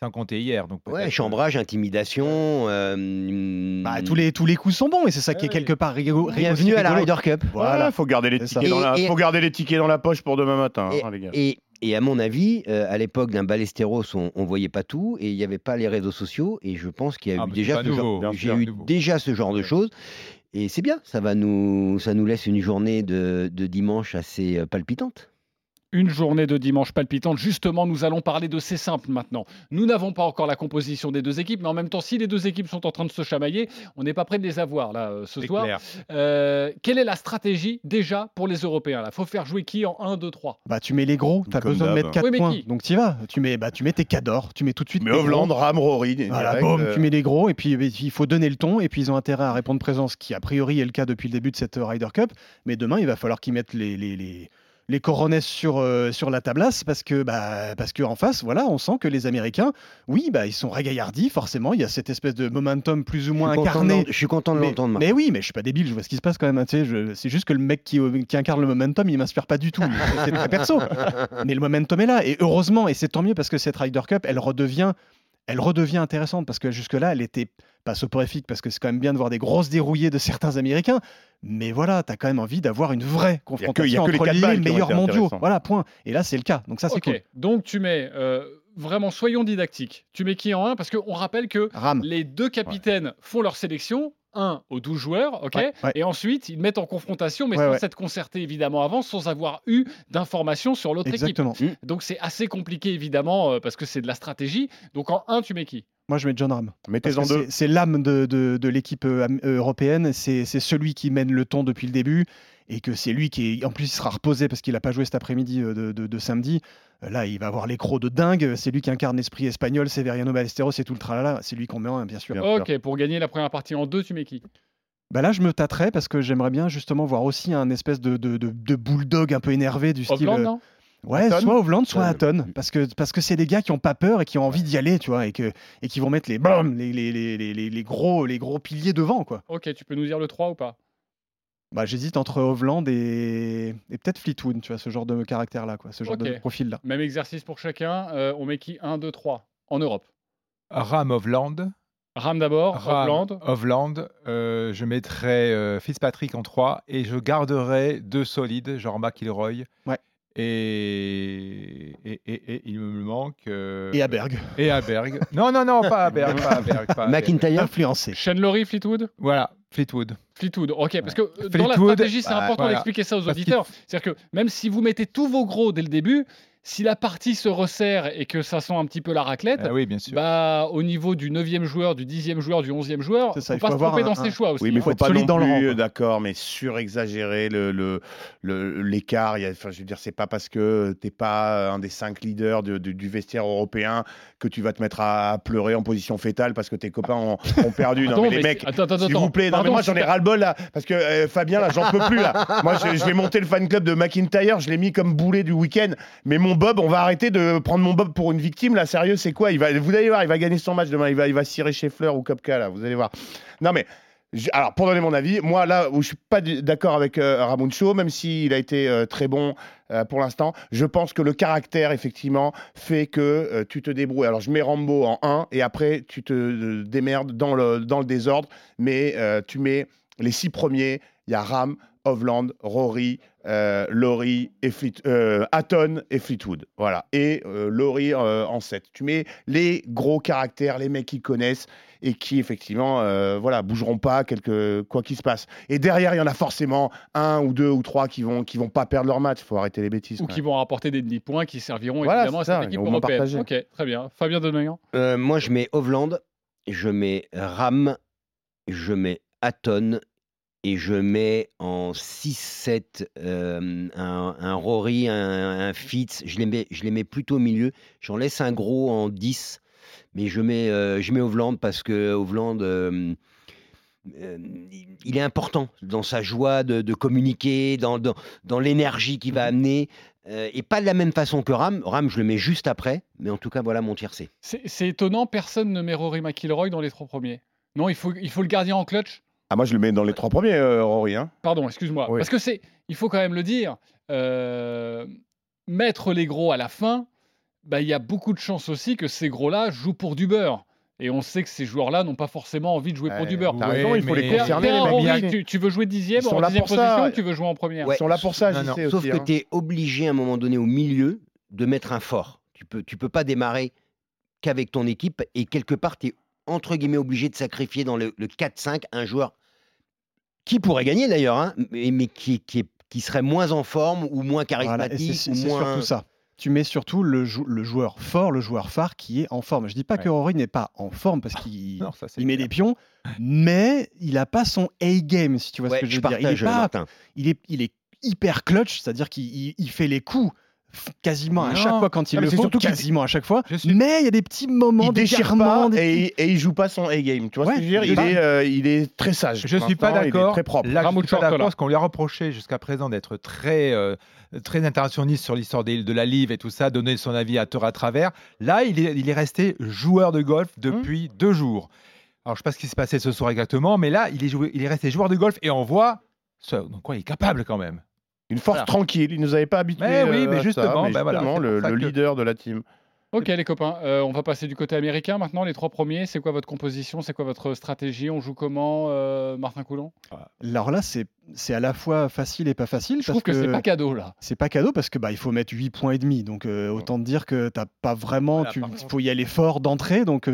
sans compter hier. Donc Ouais, chambrage, intimidation. euh, Bah, tous, les, tous les coups sont bons et c'est ça qui est quelque part rigolo. Bienvenue à la. Ryder Cup. Voilà. Ouais, faut garder les tickets dans la, Et- et- faut garder les tickets dans la poche pour demain matin, hein, les gars. Et, et à mon avis, euh, à l'époque d'un Ballesteros, on, on voyait pas tout et il n'y avait pas les réseaux sociaux. Et je pense qu'il y a Ah, eu déjà ce nouveau, genre, sûr, eu déjà ce genre de choses. Et c'est bien, ça va nous, ça nous laisse une journée de, de dimanche assez euh, palpitante. Une journée de dimanche palpitante. Justement, nous allons parler de ces simples maintenant. Nous n'avons pas encore la composition des deux équipes, mais en même temps, si les deux équipes sont en train de se chamailler, on n'est pas près de les avoir là euh, ce soir. clair. Euh, quelle est la stratégie déjà pour les Européens Il faut faire jouer qui en 1, 2, 3 Bah, tu mets les gros, tu as Comme besoin de d'hab. mettre 4 Oui, mais points. qui? Donc tu y vas. Tu mets, bah, tu mets tes cadors, tu mets tout de suite. Mais tes gros. Ram, Rory. Voilà, boum, euh, tu mets les gros et puis eh, il faut donner le ton et puis ils ont intérêt à répondre présent, ce qui a priori est le cas depuis le début de cette euh, Ryder Cup. Mais demain, il va falloir qu'ils mettent les, les, les, les coronets sur, euh, sur la tablasse parce que bah, parce que en face, voilà, on sent que les Américains, oui, bah, ils sont ragaillardis, forcément. Il y a cette espèce de momentum plus ou moins je, incarné. je suis content de Mais, l'entendre. Mais oui, mais je suis pas débile, je vois ce qui se passe quand même. hein, C'est juste que le mec qui, qui incarne le momentum, il m'inspire pas du tout. C'est très perso. Mais le momentum est là. Et heureusement, et c'est tant mieux parce que cette Ryder Cup, elle redevient, elle redevient intéressante parce que jusque-là, elle était pas soporifique parce que c'est quand même bien de voir des grosses dérouillées de certains Américains. Mais voilà, tu as quand même envie d'avoir une vraie a que les confrontation entre les ont meilleurs mondiaux. Voilà, point. Et là, c'est le cas. Donc ça, c'est Ok, cool. donc tu mets euh, vraiment, soyons didactiques. Tu mets qui en 1 Parce qu'on rappelle que Ram. les deux capitaines font leur sélection. Un aux 12 joueurs, ok Ouais, ouais. Et ensuite, ils mettent en confrontation, mais Ouais, sans ouais. s'être concertés évidemment avant, sans avoir eu d'informations sur l'autre équipe. Exactement. Donc c'est assez compliqué évidemment, euh, parce que c'est de la stratégie. Donc en 1, tu mets qui? Moi, je mets John Ram. Parce Mettez-en que deux. c'est- C'est l'âme de, de- de l'équipe euh, euh, européenne. C'est c'est celui qui mène le ton depuis le début. Et que c'est lui qui, est, en plus, il sera reposé parce qu'il n'a pas joué cet après-midi de, de- de samedi. Là, il va avoir les crocs de dingue. C'est lui qui incarne l'esprit espagnol. Severiano Ballesteros et tout le tralala. C'est lui qu'on met en un, bien sûr. Bien sûr. Ok, pour gagner la première partie en 2, tu mets qui Bah là, je me tâterais parce que j'aimerais bien justement voir aussi un espèce de, de, de- de bulldog un peu énervé du style. Hovland, euh, non? Ouais, Hatton soit Hovland, soit. Hatton. Parce que parce que c'est des gars qui ont pas peur et qui ont envie d'y aller, tu vois, et, que, et qui vont mettre les, bam, les, les, les, les, gros, les gros piliers devant, quoi. Ok, tu peux nous dire le 3 ou pas? Bah, j'hésite entre Hovland et, et peut-être Fleetwood, tu vois, ce genre de caractère-là, quoi, ce genre de profil-là. Même exercice pour chacun. euh, on met qui? 1, 2, 3 en Europe. Ram Hovland. Ram d'abord, Hovland. Hovland, euh, je mettrais euh, Fitzpatrick en 3 et je garderais deux solides, genre McIlroy. Ouais. Et, et, et- et il me manque. euh, Et à Berg, Et à Berg. Non, non, non, pas à Berg. Pas. McIntyre, influencé. Shane Lowry, Fleetwood Voilà, Fleetwood. Fleetwood, ok, parce que euh, dans la Fleetwood, stratégie, c'est bah, important voilà. d'expliquer ça aux auditeurs. C'est-à-dire que même si vous mettez tous vos gros dès le début, si la partie se resserre et que ça sent un petit peu la raclette, Ah oui, bien sûr. bah, au niveau du 9e joueur, du 10e joueur, du 11e joueur, ça, faut il pas faut se avoir tromper un- dans ses un- choix aussi. Oui, mais il faut être pas non dans plus, euh, d'accord, mais surexagérer le le- le- l'écart. Il y a- Enfin, je veux dire, c'est pas parce que t'es pas un des cinq leaders de- de- du vestiaire européen que tu vas te mettre à, pleurer en position fétale parce que tes copains ont, ont perdu. Non, Attends, mais les mais mecs, c'est- attends, attends, S'il vous plaît, non, mais Pardon, moi j'en ai pas- ras-le-bol là, parce que euh, Fabien là, j'en peux plus là. Moi je, je vais monter le fan club de McIntyre, je l'ai mis comme boulet du week-end, mais mon Bob, on va arrêter de prendre mon Bob pour une victime là, sérieux, c'est quoi? Il va, Vous allez voir, il va gagner son match demain, il va, il va cirer ou Kopka là, vous allez voir. Non mais Alors, pour donner mon avis, moi, là où je suis pas d'accord avec euh, Ramuncho, même s'il a été euh, très bon euh, pour l'instant, je pense que le caractère, effectivement, fait que euh, tu te débrouilles. Alors, je mets Rambo en 1 et après, tu te démerdes dans le, dans le désordre, mais tu mets les six premiers. Il y a Ram, Hovland, Rory, euh, Laurie, et Fleet, euh, Hatton et Fleetwood. Voilà. Et euh, Laurie euh, en 7. Tu mets les gros caractères, les mecs qui connaissent et qui, effectivement, euh, voilà, bougeront pas quelque, quoi qu'il se passe. Et derrière, il y en a forcément un ou deux ou trois qui vont, qui vont pas perdre leur match. Il faut arrêter les bêtises. Ou qui vont rapporter des demi-points qui serviront Voilà, évidemment à c'est ça, cette équipe européenne. Ok, très bien. Fabien Denayan Euh, moi, je mets Hovland, je mets Ram, je mets Hatton et je mets en 6-7 euh, un, un Rory, un, un Fitz. Je les, mets, je les mets plutôt au milieu. J'en laisse un gros en 10, mais je mets, euh, je mets Hovland parce que Hovland. euh, euh, il- est important dans sa joie de, de communiquer, dans, dans, dans l'énergie qu'il va amener, euh, et pas de la même façon que Ram. Ram, je le mets juste après, mais en tout cas, voilà mon tiercé. C'est c'est étonnant, personne ne met Rory McIlroy dans les trois premiers. Non, il faut, il faut le gardien en clutch. Ah, moi, je le mets dans les trois premiers, euh, Rory. hein. Pardon, excuse-moi. Oui. Parce que c'est, il faut quand même le dire, euh, mettre les gros à la fin, bah, il y a beaucoup de chances aussi que ces gros-là jouent pour du beurre. Et on sait que ces joueurs-là n'ont pas forcément envie de jouer pour Ouais, du beurre. t'as Ouais, raison, il faut les concerner, les. Rory, tu, tu veux jouer dixième Ils sont en là dixième pour ça. position ou tu veux jouer en première Ouais. Ils sont là pour ça, Non, non, sais Sauf aussi. que hein. tu es obligé à un moment donné au milieu de mettre un fort. Tu peux, tu peux pas démarrer qu'avec ton équipe et quelque part tu es entre guillemets obligé de sacrifier dans le, le 4-5 un joueur qui pourrait gagner d'ailleurs, hein, mais, mais qui, qui, est- qui serait moins en forme ou moins Voilà, charismatique c'est ou c'est moins. surtout ça. Tu mets surtout le, jou- le joueur fort, le joueur phare qui est en forme. Je dis pas que. Rory n'est pas en forme parce qu'il Non, ça, c'est il met des pions, mais il a pas son A-game, si tu vois Ouais, ce que je je veux dire. Il est, partage, pas, Martin. il, est, il est hyper clutch, c'est-à-dire qu'il il- il fait les coups quasiment à Non. chaque fois quand il Non, mais le c'est faut, quasiment à chaque fois. Suis- Mais il y a des petits moments Il déchire pas d'égarement, des et, et il joue pas son A-game. Tu vois ce que je veux dire? il est, euh, il est très sage. Je suis pas l'instant, il est d'accord. Très propre. Là, je suis pas d'accord. Ce qu'on lui a reproché jusqu'à présent d'être très, euh, très interventionniste sur l'histoire des- de la livre et tout ça, donner son avis à tort à travers. Là, il est, il est resté joueur de golf depuis deux jours. Alors, je sais pas ce qui s'est passé ce soir exactement, mais là, il est, joué- il est resté joueur de golf et on voit ce, donc quoi, il est capable quand même. Une force Voilà. tranquille. Il nous avait pas habitués. Mais oui, euh, mais à ça, justement, mais ben voilà, justement, le, que- leader de la team. Ok les copains, euh, on va passer du côté américain maintenant. Les trois premiers, c'est quoi votre composition? C'est quoi votre stratégie? On joue comment, euh, Martin Coulon? Alors là, c'est c'est à la fois facile et pas facile. Je trouve que, c'est pas cadeau là. c'est pas cadeau parce que bah il faut mettre 8 points et demi donc euh, autant te dire que t'as pas vraiment Voilà, tu faut y aller fort d'entrée donc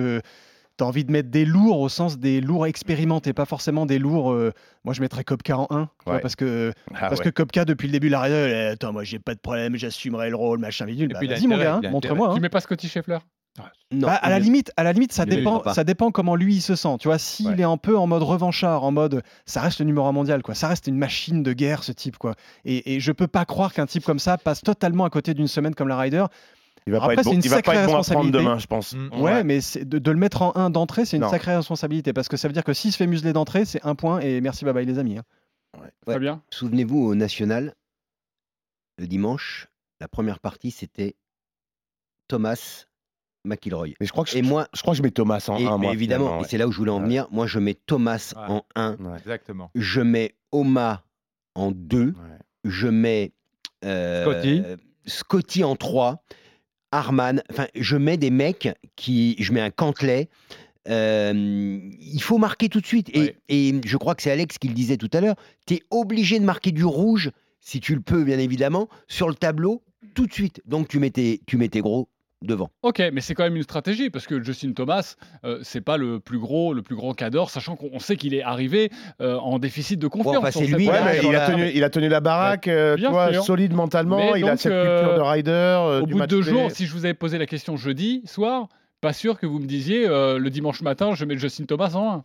euh, t'as envie de mettre des lourds au sens des lourds expérimentés pas forcément des lourds euh, moi je mettrais Kopka en 1 tu vois, Ouais. parce que Ah parce ouais. que Kopka depuis le début de la raison attends moi j'ai pas de problème j'assumerai le rôle machin bidule bah, vas-y mon gars hein, montre-moi hein. Tu mets pas Scotty Scheffler? Non, Bah, à la il- limite, à la limite, ça dépend, ça dépend comment lui il se sent. Tu vois, s'il Ouais. est un peu en mode revanchard, en mode, ça reste le numéro un mondial, quoi. Ça reste une machine de guerre, ce type, quoi. Et, et je peux pas croire qu'un type comme ça passe totalement à côté d'une semaine comme la Ryder. Il va pas Après, être c'est bon, une il va pas sacrée être bon à prendre responsabilité. demain, je pense. Mm. Ouais, mais c'est- de, de le mettre en 1 d'entrée, c'est une Non. sacrée responsabilité parce que ça veut dire que s'il se fait museler d'entrée, c'est un point et merci bye bye les amis. hein. Ouais. Fabien Souvenez-vous, au National, le dimanche, la première partie, c'était Thomas McIlroy. Mais je crois que je, Et moi, je crois que je mets Thomas en et, 1. mais moi, évidemment, et ouais. c'est là où je voulais en Ouais. venir, moi je mets Thomas Ouais. en 1, Ouais. Exactement. je mets Oma en 2, Ouais. je mets euh, Scotty. Scotty en 3, Harman, enfin je mets des mecs qui, je mets un Cantley. euh, il faut marquer tout de suite. Et, Ouais. et je crois que c'est Alex qui le disait tout à l'heure. Tu es obligé de marquer du rouge, si tu le peux, bien évidemment, sur le tableau tout de suite. Donc tu mets tes, tu mets tes gros devant. Ok, mais c'est quand même une stratégie parce que Justin Thomas, euh, c'est pas le plus gros, le plus grand cador, sachant qu'on sait qu'il est arrivé euh, en déficit de confiance. enfin, c'est lui, Ouais, mais il, a tenu, il a tenu la baraque, euh, solide mentalement. Mais il a cette euh, culture de rider. euh, Au du bout de deux jours, si je vous avais posé la question jeudi soir, pas sûr que vous me disiez euh, le dimanche matin, je mets Justin Thomas en 1.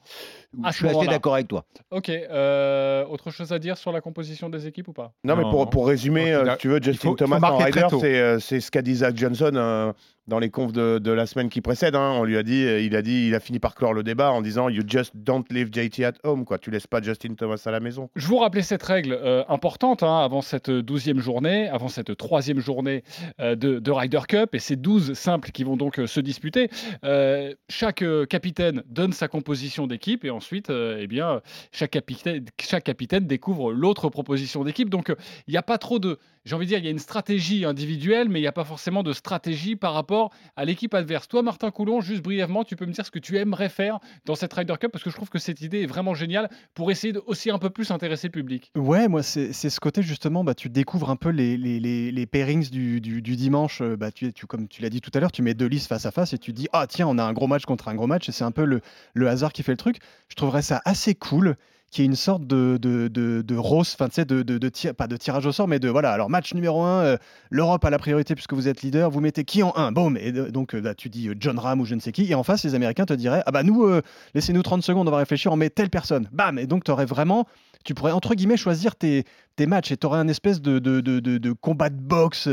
Je suis assez d'accord avec toi. Ok, euh, autre chose à dire sur la composition des équipes ou pas? Non, mais pour, pour résumer, euh, si tu veux, Justin faut- il faut Thomas en rider, c'est euh, c'est ce qu'a dit Zach Johnson euh, dans les confs de, de la semaine qui précède. hein. On lui a dit, il a dit, il a fini par clore le débat en disant You just don't leave JT at home, quoi. Tu laisses pas Justin Thomas à la maison. Je vous rappelais cette règle euh, importante hein, avant cette douzième journée, avant cette troisième journée euh, de, de Ryder Cup et ces 12 simples qui vont donc euh, se disputer. Euh, chaque euh, capitaine donne sa composition d'équipe et ensuite, euh, eh bien, chaque capitaine, découvre l'autre proposition d'équipe. Donc, il n'y a pas trop de, j'ai envie de dire, il y a une stratégie individuelle, mais il n'y a pas forcément de stratégie par rapport à l'équipe adverse. Toi, Martin Coulon, juste brièvement, tu peux me dire ce que tu aimerais faire dans cette Ryder Cup parce que je trouve que cette idée est vraiment géniale pour essayer de aussi un peu plus intéresser le public. Ouais, moi, c'est ce côté justement, bah, tu découvres un peu les, les, les, les pairings du, du, du dimanche. euh, Bah, tu, tu, comme tu l'as dit tout à l'heure, tu mets deux listes face à face et tu dis, ah tiens, on a un gros match contre un gros match et c'est un peu le, le hasard qui fait le truc. Je trouverais ça assez cool qu'il y ait une sorte de, de, de, de rose, enfin, de, de, de pas de tirage au sort, mais de voilà. Alors, match numéro un, euh, l'Europe a la priorité puisque vous êtes leader, vous mettez qui en un Boum Et donc, euh, là, tu dis euh, John Ram ou je ne sais qui, et en face, les Américains te diraient, ah bah nous, laissez-nous 30 secondes, on va réfléchir, on met telle personne. Bam Et donc, tu aurais vraiment tu pourrais entre guillemets choisir tes, tes matchs et tu aurais un espèce de, de, de- de combat de boxe.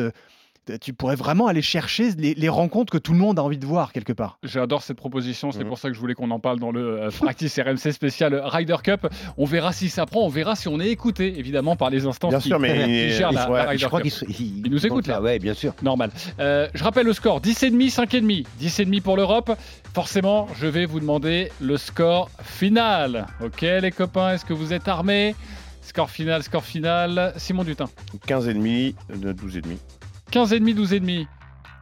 Tu pourrais vraiment aller chercher les, les rencontres que tout le monde a envie de voir quelque part. J'adore cette proposition, c'est Mhm. pour ça que je voulais qu'on en parle dans le euh, Practice RMC spécial Ryder Cup. On verra si ça prend, on verra si on est écouté, évidemment, par les instances Bien qui, sûr, mais qui gèrent la, ouais, la Ryder Je crois Cup. Ils nous écoutent, là. Ouais, bien sûr. Normal. Euh, je rappelle le score 10,5, 5,5. 10,5 pour l'Europe. Forcément, je vais vous demander le score final. Ok, les copains, est-ce que vous êtes armés? Score final, score final. Simon Dutin. 15,5, de 12,5. 15,5, 12,5.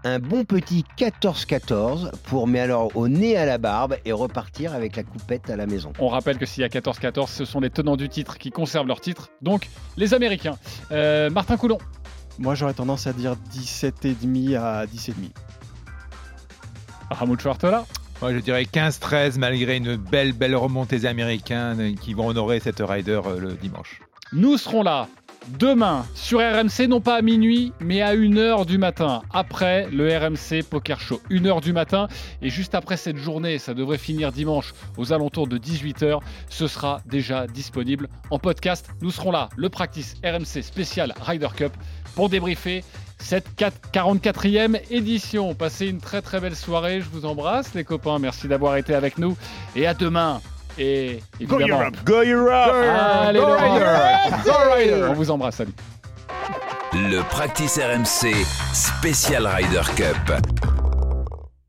Un bon petit 14-14 pour, mais alors au nez à la barbe et repartir avec la coupette à la maison. On rappelle que s'il y a 14-14, ce sont les tenants du titre qui conservent leur titre. Donc, les Américains. Euh, Martin Coulon. Moi, j'aurais tendance à dire 17,5 à 10,5. Ramoud Schwartela. Moi, je dirais 15-13, malgré une belle, belle remontée des Américains qui vont honorer cette rider euh, le dimanche. Nous serons là demain sur RMC, non pas à minuit, mais à 1h du matin, après le RMC Poker Show. 1h du matin, et juste après cette journée, ça devrait finir dimanche aux alentours de 18h, ce sera déjà disponible en podcast. Nous serons là, le practice RMC spécial Ryder Cup, pour débriefer cette 4 44e édition. Passez une très très belle soirée, je vous embrasse les copains, merci d'avoir été avec nous, et à demain. Et Go évidemment, Europe. Go Europe. Allez, Go le Riders Go Riders On vous embrasse, salut. Le Practice RMC Spécial Ryder Cup.